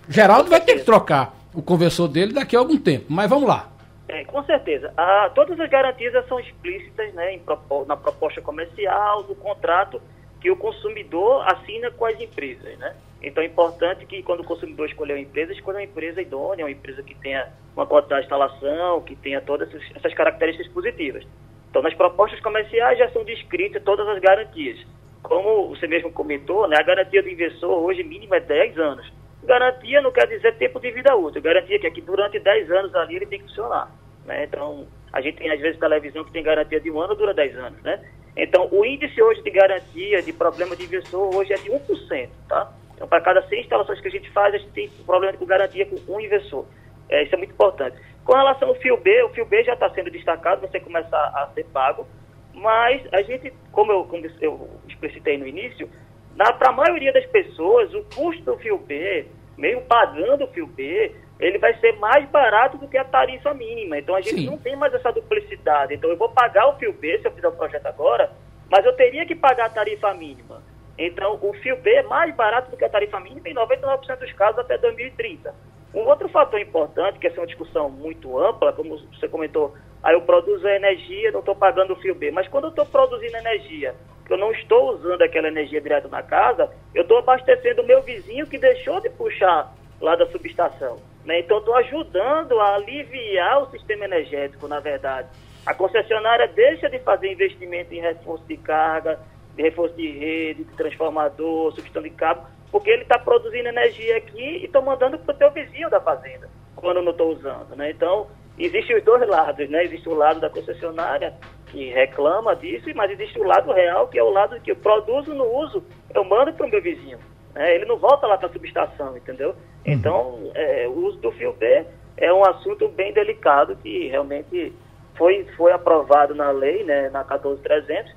E: Geraldo vai ter que trocar o conversor dele daqui a algum tempo, mas vamos lá.
G: É, com certeza. Ah, todas as garantias são explícitas né, em, na proposta comercial, no contrato que o consumidor assina com as empresas. Né? Então é importante que quando o consumidor escolher uma empresa, escolha uma empresa idônea, uma empresa que tenha uma qualidade de instalação, que tenha todas essas características positivas. Então nas propostas comerciais já são descritas todas as garantias. Como você mesmo comentou, né, a garantia do inversor hoje mínima é 10 anos. Garantia não quer dizer tempo de vida útil. Garantia que aqui durante 10 anos ali ele tem que funcionar. Né? Então, a gente tem às vezes televisão que tem garantia de um ano, dura 10 anos, né? Então, o índice hoje de garantia de problema de inversor hoje é de 1%, tá? Então, para cada 100 instalações que a gente faz, a gente tem problema com garantia com um inversor. É, isso é muito importante. Com relação ao fio B, o fio B já está sendo destacado, você começar a ser pago, mas a gente, como eu, como eu explicitei no início, para a maioria das pessoas, o custo do fio B, mesmo pagando o fio B, ele vai ser mais barato do que a tarifa mínima. Então a gente Sim. não tem mais essa duplicidade. Então eu vou pagar o fio B se eu fizer o projeto agora, mas eu teria que pagar a tarifa mínima. Então o fio B é mais barato do que a tarifa mínima em 99% dos casos até 2030. Um outro fator importante, que essa é uma discussão muito ampla, como você comentou, aí eu produzo energia, não estou pagando o fio B. Mas quando eu estou produzindo energia, que eu não estou usando aquela energia direto na casa, eu estou abastecendo o meu vizinho que deixou de puxar lá da subestação. Né? Então, estou ajudando a aliviar o sistema energético, na verdade. A concessionária deixa de fazer investimento em reforço de carga, de reforço de rede, de transformador, substituição de cabo, porque ele está produzindo energia aqui e estou mandando para o teu vizinho da fazenda, quando não estou usando. Né? Então, existem os dois lados. Né? Existe o lado da concessionária, que reclama disso, mas existe o lado real, que é o lado que eu produzo no uso, eu mando para o meu vizinho. Né? Ele não volta lá para a subestação, entendeu? Uhum. Então, é, o uso do fio B é um assunto bem delicado que realmente foi, foi aprovado na lei, né, na 14300,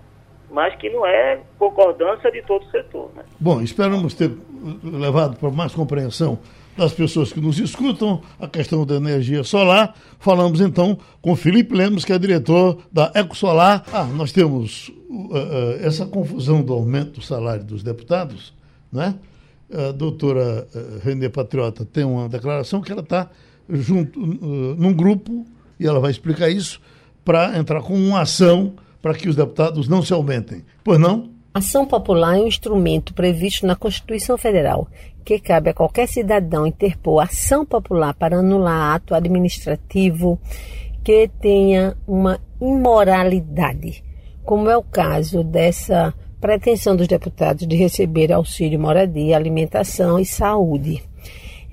G: mas que não é concordância de todo o setor. Né?
B: Bom, esperamos ter levado para mais compreensão das pessoas que nos escutam a questão da energia solar. Falamos então com Felipe Lemos, que é diretor da EcoSolar. Ah, nós temos uh, uh, essa confusão do aumento do salário dos deputados né? A doutora eh, Renê Patriota tem uma declaração que ela está junto uh, num grupo, e ela vai explicar isso, para entrar com uma ação para que os deputados não se aumentem. Pois não?
H: Ação popular é um instrumento previsto na Constituição Federal que cabe a qualquer cidadão interpor ação popular para anular ato administrativo que tenha uma imoralidade, como é o caso dessa pretensão dos deputados de receber auxílio moradia, alimentação e saúde.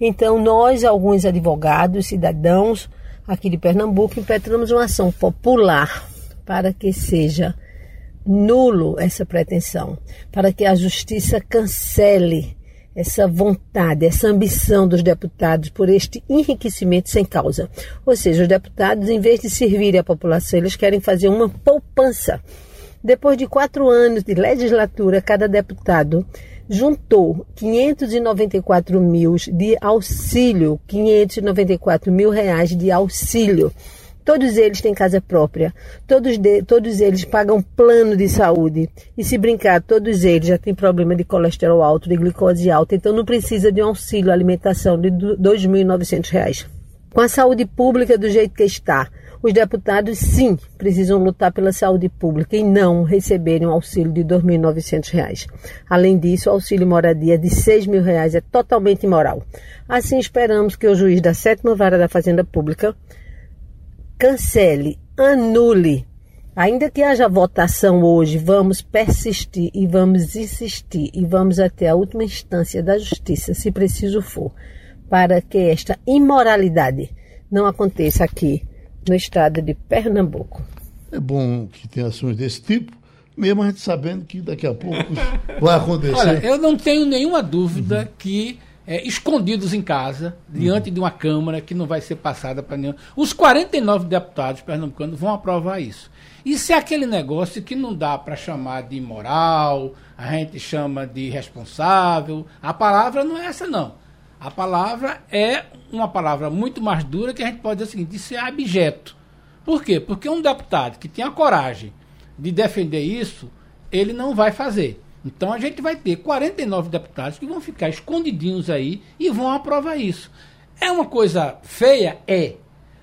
H: Então, nós, alguns advogados, cidadãos aqui de Pernambuco, impetramos uma ação popular para que seja nulo essa pretensão, para que a justiça cancele essa vontade, essa ambição dos deputados por este enriquecimento sem causa. Ou seja, os deputados, em vez de servirem à população, eles querem fazer uma poupança. Depois de quatro anos de legislatura, cada deputado juntou 594 mil de auxílio, 594 mil reais de auxílio Todos eles têm casa própria, todos, de, todos eles pagam plano de saúde. E se brincar, todos eles já têm problema de colesterol alto, de glicose alta, então não precisa de um auxílio alimentação de R$ 2.900. Com a saúde pública do jeito que está, os deputados sim precisam lutar pela saúde pública e não receberem um auxílio de R$ 2.900. Além disso, o auxílio moradia de R$ 6.000 é totalmente imoral. Assim, esperamos que o juiz da sétima vara da Fazenda Pública cancele, anule. Ainda que haja votação hoje, vamos persistir e vamos insistir e vamos até a última instância da justiça, se preciso for, para que esta imoralidade não aconteça aqui no estado de Pernambuco.
B: É bom que tenha ações desse tipo, mesmo a gente sabendo que daqui a pouco vai acontecer. Olha,
E: eu não tenho nenhuma dúvida uhum. que é, escondidos em casa, diante uhum. de uma Câmara que não vai ser passada para nenhum. Os 49 deputados pernambucanos vão aprovar isso. Isso é aquele negócio que não dá para chamar de imoral, a gente chama de responsável. A palavra não é essa, não. A palavra é uma palavra muito mais dura que a gente pode dizer o seguinte, de ser abjeto. Por quê? Porque um deputado que tem a coragem de defender isso, ele não vai fazer. Então a gente vai ter 49 deputados que vão ficar escondidinhos aí e vão aprovar isso. É uma coisa feia? É.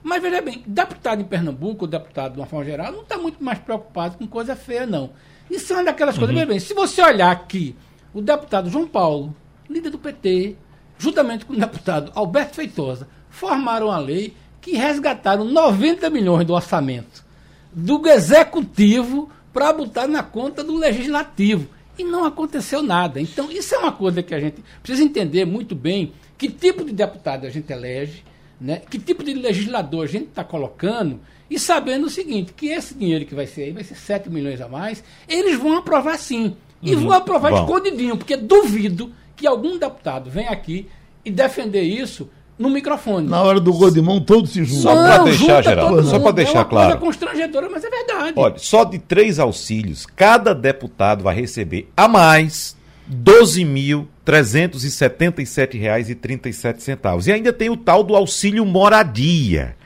E: Mas veja bem, deputado em Pernambuco, deputado de uma forma geral, não está muito mais preocupado com coisa feia, não. Isso é uma daquelas uhum. coisas. Veja bem, se você olhar aqui, o deputado João Paulo, líder do PT, juntamente com o deputado Alberto Feitosa, formaram a lei que resgataram 90 milhões do orçamento do executivo para botar na conta do legislativo e não aconteceu nada. Então, isso é uma coisa que a gente precisa entender muito bem que tipo de deputado a gente elege, né? que tipo de legislador a gente está colocando, e sabendo o seguinte, que esse dinheiro que vai ser aí, vai ser 7 milhões a mais, eles vão aprovar sim. E uhum. vão aprovar Bom. escondidinho, porque duvido que algum deputado venha aqui e defender isso no microfone.
B: Na hora do Godimão, todos se juntam.
D: Só para deixar, Geraldo, só para deixar
E: é uma
D: claro.
E: coisa constrangedora, mas é verdade.
D: Olha, só de três auxílios, cada deputado vai receber a mais R$ 12.377,37. E ainda tem o tal do auxílio moradia.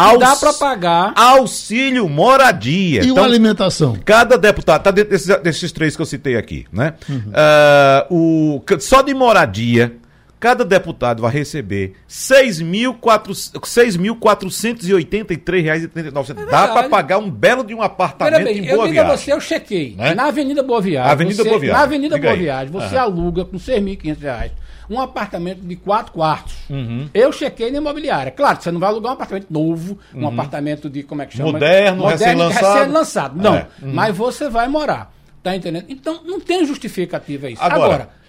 E: Aux... Dá para pagar.
D: Auxílio moradia.
B: E então, uma alimentação.
D: Cada deputado, está dentro desses, desses, três que eu citei aqui, né? Uhum. Uh, o, só de moradia, cada deputado vai receber R$ 6.483,39. É Dá para pagar um belo de um apartamento bem, em Boa eu Viagem.
E: você, eu chequei. Né? Na Avenida Boa Viagem.
D: Avenida
E: você,
D: Boa Viagem.
E: Na Avenida Diga Boa aí. Viagem, você uhum. aluga com R$ 6.500 um apartamento de quatro quartos. Uhum. Eu chequei na imobiliária. Claro, você não vai alugar um apartamento novo, um uhum. apartamento de, como é que chama?
D: Moderno, Moderno recém-lançado.
E: Recém-lançado. Não, é. uhum. mas você vai morar. Tá entendendo? Então, não tem justificativa isso.
D: Agora, Agora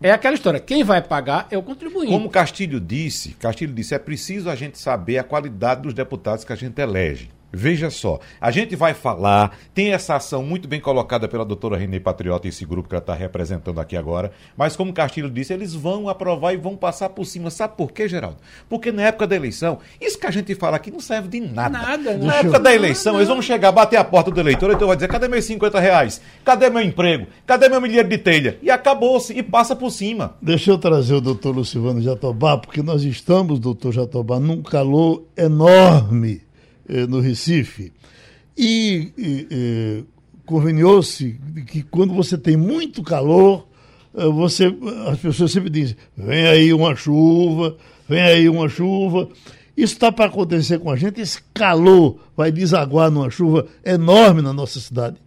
E: é aquela história, quem vai pagar é o contribuinte.
D: Como Castilho disse, Castilho disse, é preciso a gente saber a qualidade dos deputados que a gente elege. Veja só, a gente vai falar, tem essa ação muito bem colocada pela doutora Renê Patriota, esse grupo que ela está representando aqui agora, mas como Castilho disse, eles vão aprovar e vão passar por cima. Sabe por quê, Geraldo? Porque na época da eleição, isso que a gente fala aqui não serve de nada.
E: Nada,
D: Na época da eleição, não, eles vão chegar, bater a porta do eleitor, então vai dizer, cadê meus 50 reais? Cadê meu emprego? Cadê meu milheiro de telha? E acabou-se, e passa por cima.
B: Deixa eu trazer o doutor Lucivano Jatobá, porque nós estamos, doutor Jatobá, num calor enorme eh, no Recife. E, e conveniou-se que quando você tem muito calor, eh, você, as pessoas sempre dizem: vem aí uma chuva, vem aí uma chuva. Isso está para acontecer com a gente. Esse calor vai desaguar numa chuva enorme na nossa cidade.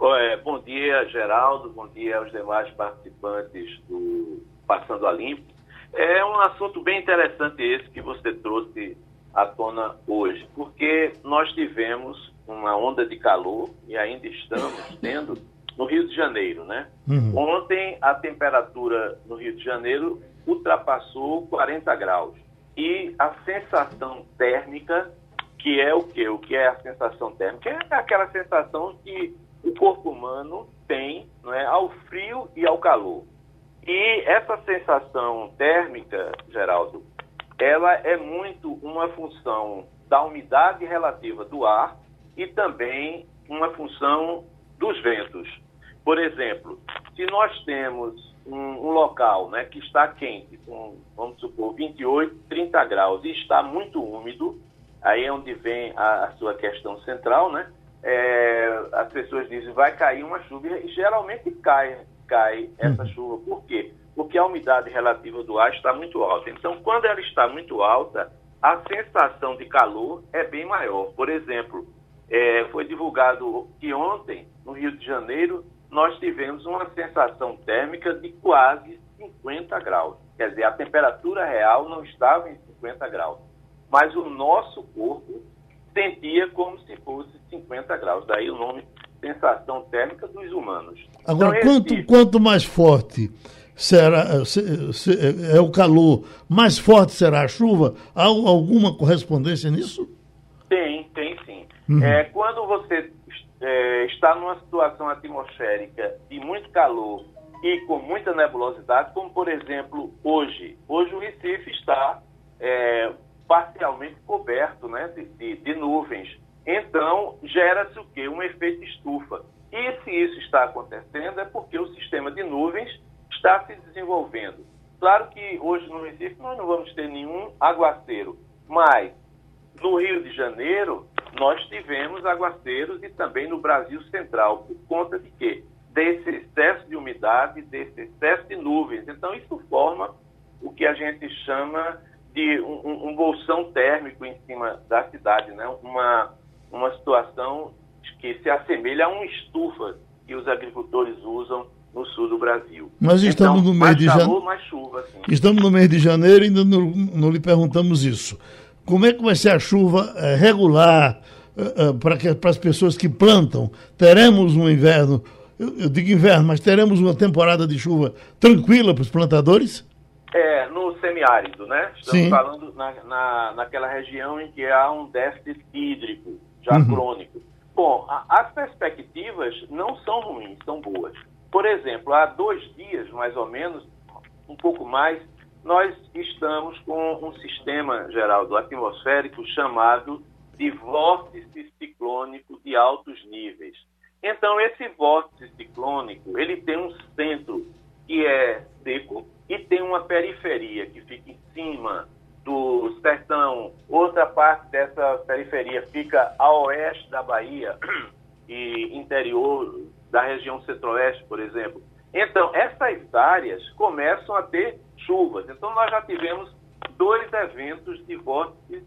I: É, bom dia, Geraldo. Bom dia aos demais participantes do Passando a Limpo. É um assunto bem interessante esse que você trouxe à tona hoje, porque nós tivemos uma onda de calor e ainda estamos tendo no Rio de Janeiro, né? Uhum. Ontem a temperatura no Rio de Janeiro ultrapassou 40 graus e a sensação térmica, que é o que? O que é a sensação térmica? É aquela sensação que o corpo humano tem não é, ao frio e ao calor. E essa sensação térmica, Geraldo, ela é muito uma função da umidade relativa do ar e também uma função dos ventos. Por exemplo, se nós temos um, um, local né, que está quente, com, vamos supor, 28, 30 graus, e está muito úmido, aí é onde vem a, a sua questão central, né? É, as pessoas dizem vai cair uma chuva e geralmente cai, cai essa uhum. chuva. Por quê? Porque a umidade relativa do ar está muito alta. Então, quando ela está muito alta, a sensação de calor é bem maior. Por exemplo, é, foi divulgado que ontem, no Rio de Janeiro, nós tivemos uma sensação térmica de quase 50 graus. Quer dizer, a temperatura real não estava em 50 graus, mas o nosso corpo sentia como se fosse 50 graus. Daí o nome sensação térmica dos humanos.
B: Agora, então, quanto, quanto mais forte será se, se, é o calor, mais forte será a chuva? Há alguma correspondência nisso?
I: Tem, tem sim. Uhum. É, quando você é, está numa situação atmosférica de muito calor e com muita nebulosidade, como por exemplo hoje. Hoje o Recife está é, parcialmente coberto né, de, de, de nuvens. Então gera-se o quê? Um efeito estufa. E se isso está acontecendo é porque o sistema de nuvens está se desenvolvendo. Claro que hoje no Recife nós não vamos ter nenhum aguaceiro, mas no Rio de Janeiro nós tivemos aguaceiros e também no Brasil Central, por conta de quê? Desse excesso de umidade, desse excesso de nuvens. Então, isso forma o que a gente chama de um, um bolsão térmico em cima da cidade, né? uma, uma situação que se assemelha a uma estufa que os agricultores usam no sul do Brasil.
B: Nós estamos então, no mês de janeiro.
I: Assim.
B: Estamos no mês de janeiro e ainda não, não lhe perguntamos isso. Como é que vai ser a chuva é, regular é, é, para as pessoas que plantam? Teremos um inverno, eu, eu, digo inverno, mas teremos uma temporada de chuva tranquila para os plantadores?
I: É, no semiárido, né? Estamos Sim. falando na, na, naquela região em que há um déficit hídrico já uhum. crônico. Bom, a, as perspectivas não são ruins, são boas. Por exemplo, há dois dias, mais ou menos, um pouco mais, nós estamos com um sistema geral do atmosférico chamado de vórtice ciclônico de altos níveis. Então, esse vórtice ciclônico, ele tem um centro que é seco e tem uma periferia que fica em cima do sertão. Outra parte dessa periferia fica a oeste da Bahia e interior da região centro-oeste, por exemplo. Então, essas áreas começam a ter chuvas. Então, nós já tivemos dois eventos de vórtices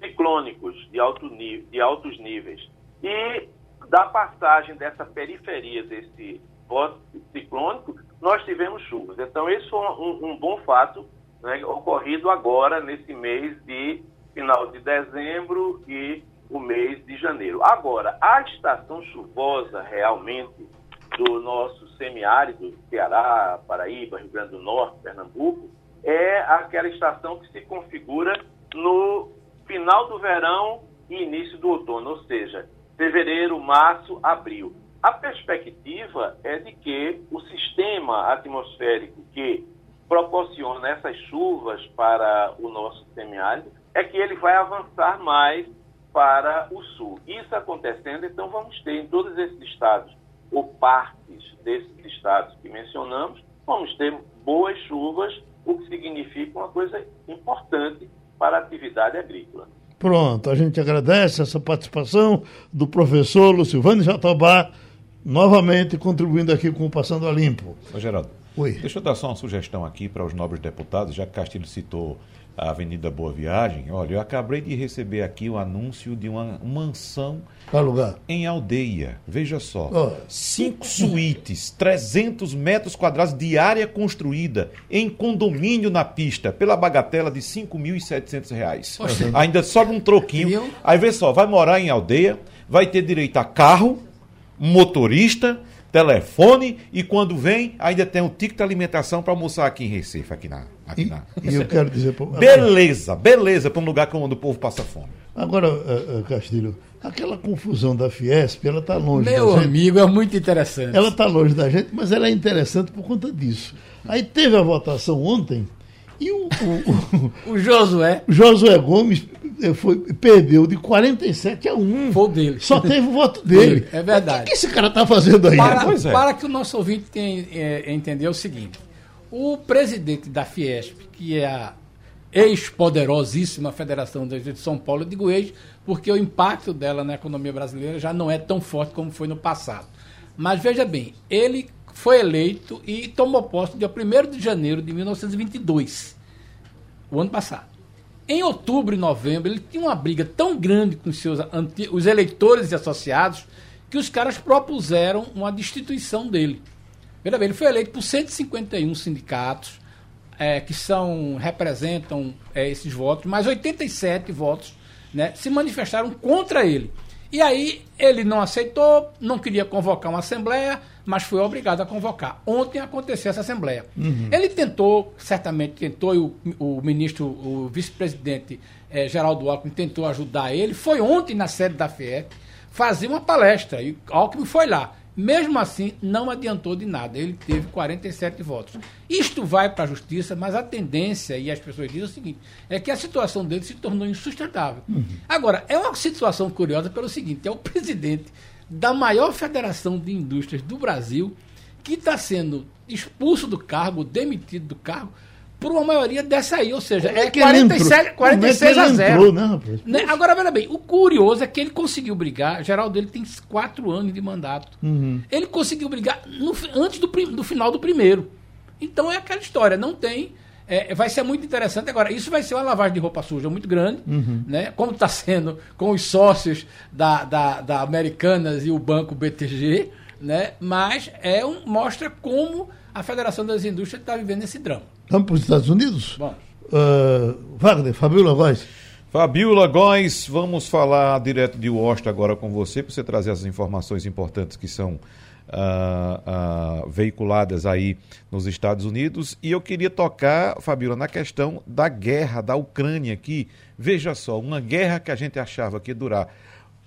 I: ciclônicos de, alto de altos níveis. E da passagem dessa periferia desse vórtice ciclônico, nós tivemos chuvas. Então, esse foi um, um bom fato né, ocorrido agora, nesse mês de final de dezembro e o mês de janeiro. Agora, a estação chuvosa realmente do nosso semiárido, Ceará, Paraíba, Rio Grande do Norte, Pernambuco, é aquela estação que se configura no final do verão e início do outono, ou seja, fevereiro, março, abril. A perspectiva é de que o sistema atmosférico que proporciona essas chuvas para o nosso semiárido é que ele vai avançar mais para o sul. Isso acontecendo, então vamos ter em todos esses estados ou partes desses estados que mencionamos, vamos ter boas chuvas, o que significa uma coisa importante para a atividade agrícola.
B: Pronto, a gente agradece essa participação do professor Lucilvano Jatobá, novamente contribuindo aqui com o Passando a Limpo.
D: Ô, Geraldo, Oi. deixa eu dar só uma sugestão aqui para os nobres deputados, já que Castilho citou a Avenida Boa Viagem, olha, eu acabei de receber aqui o anúncio de uma mansão
B: lugar?
D: em aldeia. Veja só, oh. cinco suítes, 300 metros quadrados de área construída em condomínio na pista, pela bagatela de 5.700 reais. Ainda sobra um troquinho. Aí vê só, vai morar em aldeia, vai ter direito a carro, motorista, telefone e quando vem ainda tem um ticket de alimentação para almoçar aqui em Recife, aqui na. Aqui
B: e,
D: na...
B: e eu quero dizer.
D: Beleza, beleza para um lugar onde o povo passa fome.
B: Agora, uh, uh, Castilho, aquela confusão da Fiesp, ela está longe
E: Meu
B: da gente.
E: amigo, é muito interessante.
B: Ela está longe da gente, mas ela é interessante por conta disso. Aí teve a votação ontem e o.
E: O, o, o Josué.
B: Josué Gomes eh, foi, perdeu de 47 a 1.
E: Foi o dele.
B: Só teve o voto dele.
E: É verdade.
B: O que, que esse cara está fazendo aí?
E: Para, é. para, que o nosso ouvinte tenha, é, entender o seguinte: o presidente da Fiesp, que é a ex-poderosíssima Federação de São Paulo, eu digo ex, porque o impacto dela na economia brasileira já não é tão forte como foi no passado. Mas veja bem, ele foi eleito e tomou posse dia 1 de janeiro de 1922, o ano passado. Em outubro e novembro, ele tinha uma briga tão grande com seus os eleitores e associados que os caras propuseram uma destituição dele. Ele foi eleito por 151 sindicatos é, que são representam é, esses votos, mas 87 votos né, se manifestaram contra ele. E aí ele não aceitou, não queria convocar uma assembleia, mas foi obrigado a convocar. Ontem aconteceu essa assembleia. Uhum. Ele tentou, certamente tentou, e o, o ministro, o vice-presidente eh, Geraldo Alckmin tentou ajudar ele. Foi ontem na sede da FIEP fazer uma palestra e Alckmin foi lá. Mesmo assim, não adiantou de nada. Ele teve 47 votos. Isto vai para a justiça, mas a tendência, e as pessoas dizem o seguinte, é que a situação dele se tornou insustentável. Uhum. Agora, é uma situação curiosa pelo seguinte: é o presidente da maior federação de indústrias do Brasil que está sendo expulso do cargo, demitido do cargo, por uma maioria dessa aí, ou seja, é, é 47, 46 é a 0. Entrou, né, né? Agora, veja bem, o curioso é que ele conseguiu brigar, Geraldo ele tem quatro anos de mandato. Uhum. Ele conseguiu brigar no, antes do, do, final do primeiro. Então é aquela história, não tem. É, vai ser muito interessante. Agora, isso vai ser uma lavagem de roupa suja muito grande, uhum. né? como está sendo com os sócios da, da, da Americanas e o Banco BTG, né? mas é um, mostra como a Federação das Indústrias está vivendo esse drama.
B: Vamos para os Estados Unidos? Vamos. Uh, Wagner, Fabiola Góes.
D: Fabiola Góes, vamos falar direto de Washington agora com você, para você trazer as informações importantes que são uh, uh, veiculadas aí nos Estados Unidos. E eu queria tocar, Fabiola, na questão da guerra da Ucrânia, que, veja só, uma guerra que a gente achava que ia durar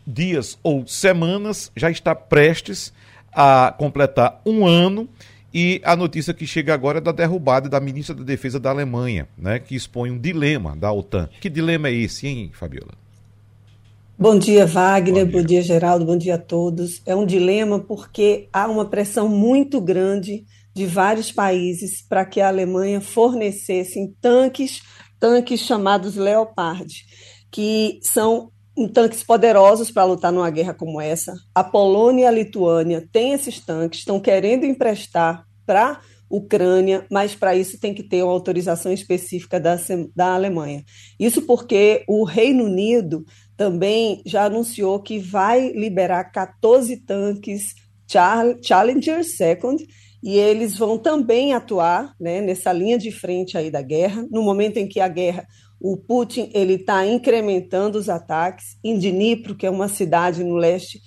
D: dias ou semanas, já está prestes a completar um ano e a notícia que chega agora é da derrubada da ministra da Defesa da Alemanha, né, que expõe um dilema da OTAN. Que dilema é esse, hein, Fabiola?
J: Bom dia, Wagner. Bom dia. Bom dia, Geraldo. Bom dia a todos. É um dilema porque há uma pressão muito grande de vários países para que a Alemanha fornecesse tanques, tanques chamados Leopard, que são tanques poderosos para lutar numa guerra como essa. A Polônia e a Lituânia têm esses tanques, estão querendo emprestar para Ucrânia, mas para isso tem que ter uma autorização específica da, da Alemanha. Isso porque o Reino Unido também já anunciou que vai liberar 14 tanques Challenger Second e eles vão também atuar né, nessa linha de frente aí da guerra, no momento em que a guerra o Putin ele está incrementando os ataques em Dnipro, que é uma cidade no leste.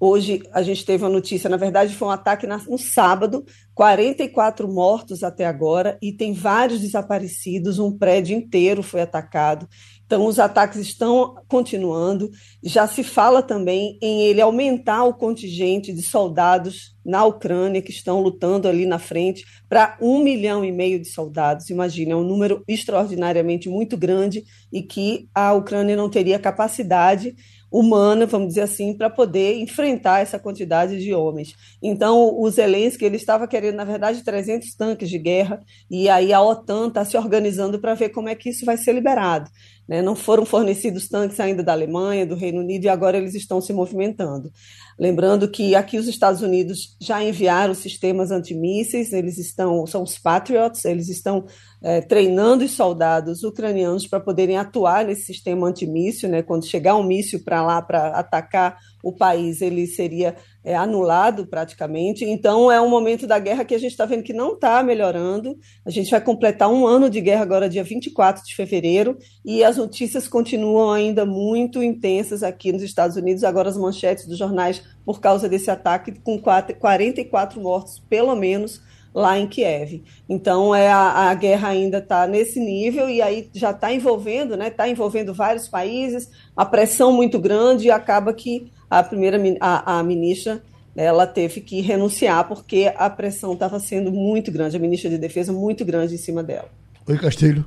J: Hoje a gente teve uma notícia, na verdade foi um ataque no sábado, 44 mortos até agora e tem vários desaparecidos, um prédio inteiro foi atacado. Então, os ataques estão continuando. Já se fala também em ele aumentar o contingente de soldados na Ucrânia que estão lutando ali na frente para um milhão e meio de soldados. Imagina, é um número extraordinariamente muito grande e que a Ucrânia não teria capacidade humana, vamos dizer assim, para poder enfrentar essa quantidade de homens. Então, o Zelensky ele estava querendo, na verdade, 300 tanques de guerra, e aí a OTAN está se organizando para ver como é que isso vai ser liberado. Né? Não foram fornecidos tanques ainda da Alemanha, do Reino Unido, e agora eles estão se movimentando. Lembrando que aqui os Estados Unidos já enviaram sistemas antimísseis, eles estão, são os Patriots, eles estão é, treinando os soldados ucranianos para poderem atuar nesse sistema antimíssil, né? Quando chegar um míssil para lá para atacar o país, ele seria é, anulado praticamente. Então é um momento da guerra que a gente está vendo que não está melhorando. A gente vai completar um ano de guerra agora, dia 24 de fevereiro, e as notícias continuam ainda muito intensas aqui nos Estados Unidos. Agora as manchetes dos jornais por causa desse ataque, com 44 mortos, pelo menos lá em Kiev. Então, é a, a guerra ainda está nesse nível e aí já está envolvendo, né? Está envolvendo vários países, a pressão muito grande e acaba que a primeira a, a ministra ela teve que renunciar porque a pressão estava sendo muito grande, a ministra de Defesa muito grande em cima dela.
B: Oi, Castilho.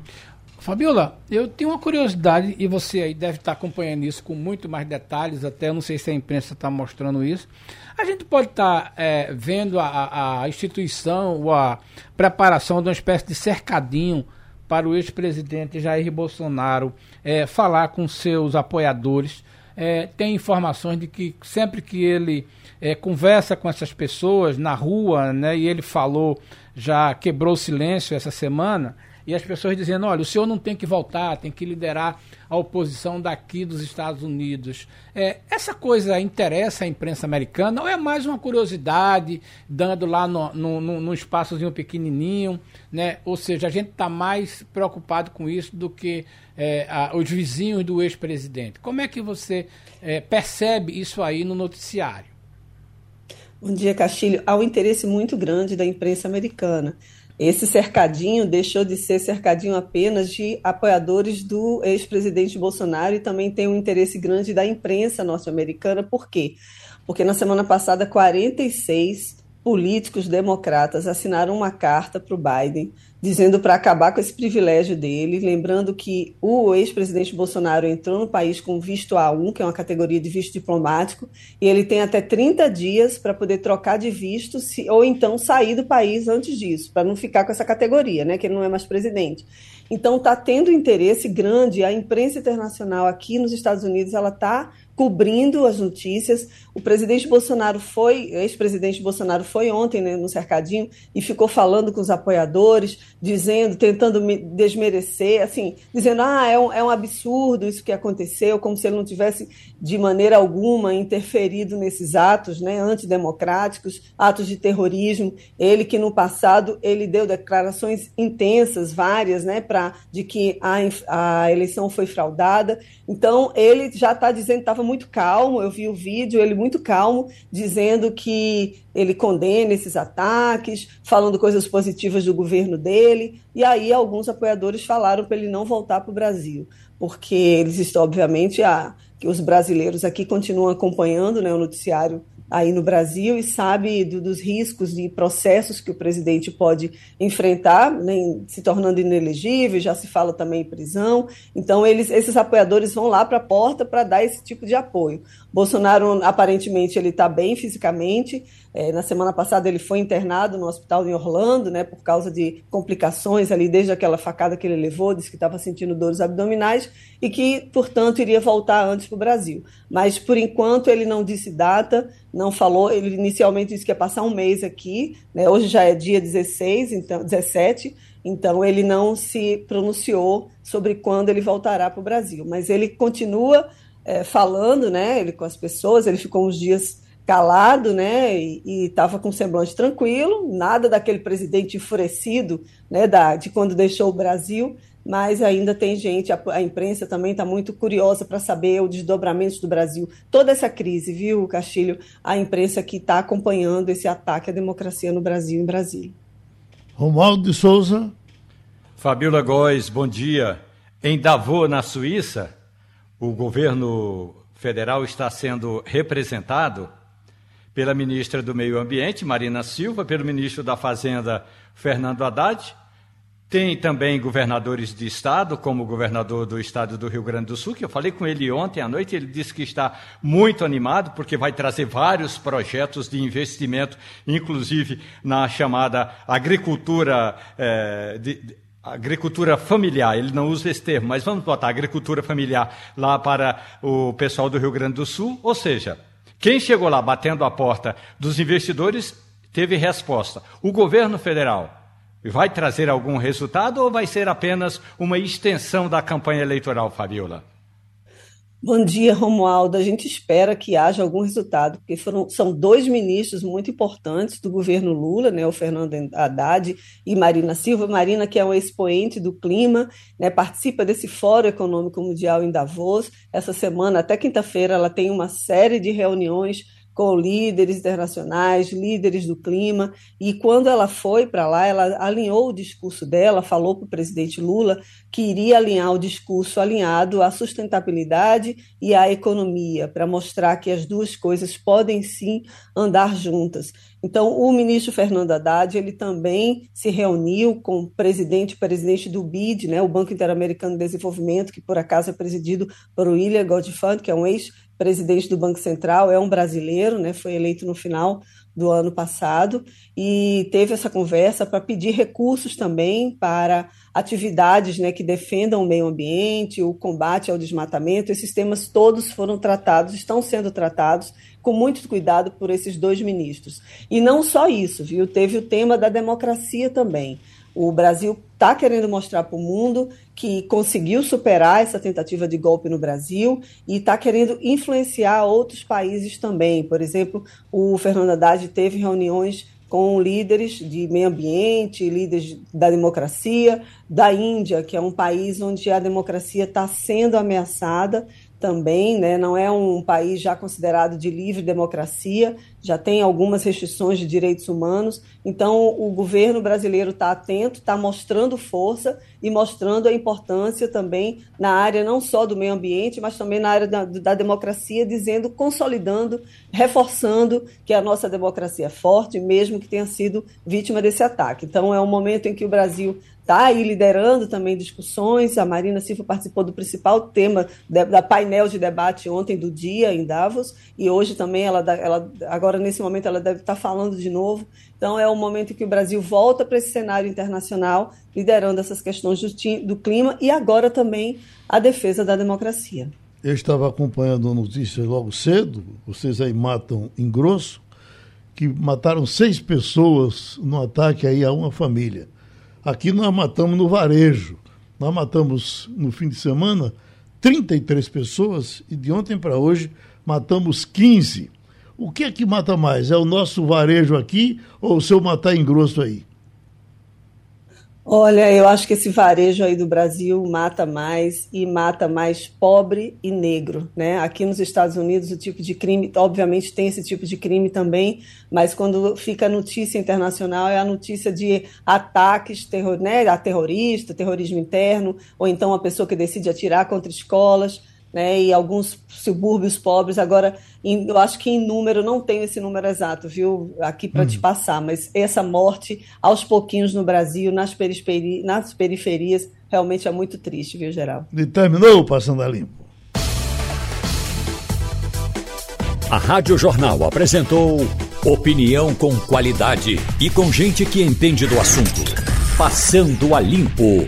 E: Fabiola, eu tenho uma curiosidade e você aí deve estar acompanhando isso com muito mais detalhes, até eu não sei se a imprensa está mostrando isso. A gente pode estar é, vendo a, a instituição ou a preparação de uma espécie de cercadinho para o ex-presidente Jair Bolsonaro é, falar com seus apoiadores. É, tem informações de que sempre que ele é, conversa com essas pessoas na rua, né, e ele falou, já quebrou o silêncio essa semana, e as pessoas dizendo: olha, o senhor não tem que voltar, tem que liderar a oposição daqui dos Estados Unidos. É, essa coisa interessa a imprensa americana ou é mais uma curiosidade, dando lá no, no, no, no espaçozinho pequenininho, né? Ou seja, a gente está mais preocupado com isso do que é, a, os vizinhos do ex-presidente. Como é que você é, percebe isso aí no noticiário?
J: Bom dia, Castilho. Há um interesse muito grande da imprensa americana. Esse cercadinho deixou de ser cercadinho apenas de apoiadores do ex-presidente Bolsonaro e também tem um interesse grande da imprensa norte-americana. Por quê? Porque na semana passada, 46 políticos democratas assinaram uma carta para o Biden dizendo para acabar com esse privilégio dele, lembrando que o ex-presidente Bolsonaro entrou no país com visto A1, que é uma categoria de visto diplomático, e ele tem até 30 dias para poder trocar de visto se, ou então sair do país antes disso, para não ficar com essa categoria, né, que ele não é mais presidente. Então está tendo interesse grande, a imprensa internacional aqui nos Estados Unidos, ela está cobrindo as notícias. O presidente Bolsonaro foi, ex-presidente Bolsonaro foi ontem né, no cercadinho e ficou falando com os apoiadores, dizendo, tentando desmerecer, assim, dizendo, ah, é um, é um absurdo isso que aconteceu, como se ele não tivesse de maneira alguma interferido nesses atos, né, antidemocráticos, atos de terrorismo. Ele que no passado ele deu declarações intensas, várias, né, para de que a, a eleição foi fraudada. Então ele já está dizendo, estava muito calmo, eu vi o vídeo, ele muito calmo, dizendo que ele condena esses ataques, falando coisas positivas do governo dele, e aí alguns apoiadores falaram para ele não voltar para o Brasil, porque eles estão, obviamente, a, que os brasileiros aqui continuam acompanhando né, o noticiário aí no Brasil e sabe do, dos riscos e processos que o presidente pode enfrentar, né, se tornando inelegível, já se fala também em prisão. Então, eles, esses apoiadores vão lá para a porta para dar esse tipo de apoio. Bolsonaro, aparentemente, ele está bem fisicamente. É, na semana passada, ele foi internado no hospital em Orlando, né, por causa de complicações ali, desde aquela facada que ele levou, disse que estava sentindo dores abdominais e que, portanto, iria voltar antes para o Brasil. Mas, por enquanto, ele não disse data, não falou. Ele inicialmente disse que ia passar um mês aqui, né, hoje já é dia 16, então, 17, então ele não se pronunciou sobre quando ele voltará para o Brasil. Mas ele continua é, falando, né, ele com as pessoas, ele ficou uns dias calado, né, e estava com semblante tranquilo, nada daquele presidente enfurecido, né, da, de quando deixou o Brasil, mas ainda tem gente, a, a imprensa também está muito curiosa para saber o desdobramento do Brasil. Toda essa crise, viu, Castilho? A imprensa que está acompanhando esse ataque à democracia no Brasil, em Brasília.
B: Romualdo de Souza.
C: Fabiola Góes, bom dia. Em Davos, na Suíça, o governo federal está sendo representado pela ministra do Meio Ambiente, Marina Silva, pelo ministro da Fazenda, Fernando Haddad. Tem também governadores de estado, como o governador do estado do Rio Grande do Sul, que eu falei com ele ontem à noite, ele disse que está muito animado, porque vai trazer vários projetos de investimento, inclusive na chamada agricultura eh, de, agricultura familiar, ele não usa esse termo, mas vamos botar agricultura familiar lá para o pessoal do Rio Grande do Sul, ou seja, quem chegou lá batendo a porta dos investidores teve resposta. O governo federal vai trazer algum resultado ou vai ser apenas uma extensão da campanha eleitoral, Fabiola?
J: Bom dia, Romualdo. A gente espera que haja algum resultado, porque foram, são dois ministros muito importantes do governo Lula, né, o Fernando Haddad e Marina Silva. Marina, que é um expoente do clima, né, participa desse Fórum Econômico Mundial em Davos. Essa semana, até quinta-feira, ela tem uma série de reuniões com líderes internacionais, líderes do clima, e quando ela foi para lá, ela alinhou o discurso dela, falou para o presidente Lula que iria alinhar o discurso alinhado à sustentabilidade e à economia, para mostrar que as duas coisas podem sim andar juntas. Então, o ministro Fernando Haddad, ele também se reuniu com o presidente, presidente do BID, né, o Banco Interamericano de Desenvolvimento, que por acaso é presidido por William Godfrey, que é um ex presidente do Banco Central, é um brasileiro, né, foi eleito no final do ano passado, e teve essa conversa para pedir recursos também para atividades né, que defendam o meio ambiente, o combate ao desmatamento. Esses temas todos foram tratados, estão sendo tratados com muito cuidado por esses dois ministros. E não só isso, viu? Teve o tema da democracia também. O Brasil está querendo mostrar para o mundo que conseguiu superar essa tentativa de golpe no Brasil e está querendo influenciar outros países também. Por exemplo, o Fernando Haddad teve reuniões com líderes de meio ambiente, líderes da democracia, da Índia, que é um país onde a democracia está sendo ameaçada também, né? não é um país já considerado de livre democracia, já tem algumas restrições de direitos humanos. Então, o governo brasileiro está atento, está mostrando força e mostrando a importância também na área não só do meio ambiente, mas também na área da, da democracia, dizendo, consolidando, reforçando que a nossa democracia é forte, mesmo que tenha sido vítima desse ataque. Então, é um momento em que o Brasil está aí liderando também discussões. A Marina Silva participou do principal tema da painel de debate ontem do dia em Davos e hoje também ela, ela agora nesse momento ela deve estar falando de novo. Então é o momento que o Brasil volta para esse cenário internacional liderando essas questões do, do clima e agora também a defesa da democracia.
B: Eu estava acompanhando notícias logo cedo, vocês aí matam em grosso, que mataram seis pessoas no ataque aí a uma família. Aqui nós matamos no varejo. Nós matamos no fim de semana 33 pessoas e de ontem para hoje matamos 15. O que é que mata mais? É o nosso varejo aqui ou o seu matar em grosso aí?
J: Olha, eu acho que esse varejo aí do Brasil mata mais e mata mais pobre e negro, né? Aqui nos Estados Unidos o tipo de crime, obviamente tem esse tipo de crime também, mas quando fica notícia internacional é a notícia de ataques terror, né, a terrorista, terrorismo interno, ou então a pessoa que decide atirar contra escolas né, e alguns subúrbios pobres. Agora, em, eu acho que em número, não tenho esse número exato, viu, aqui para te uhum. passar, mas essa morte, aos pouquinhos no Brasil, nas, periferi nas periferias, realmente é muito triste, viu, Geral?
B: E terminou Passando a Limpo.
A: A Rádio Jornal apresentou opinião com qualidade e com gente que entende do assunto. Passando a Limpo.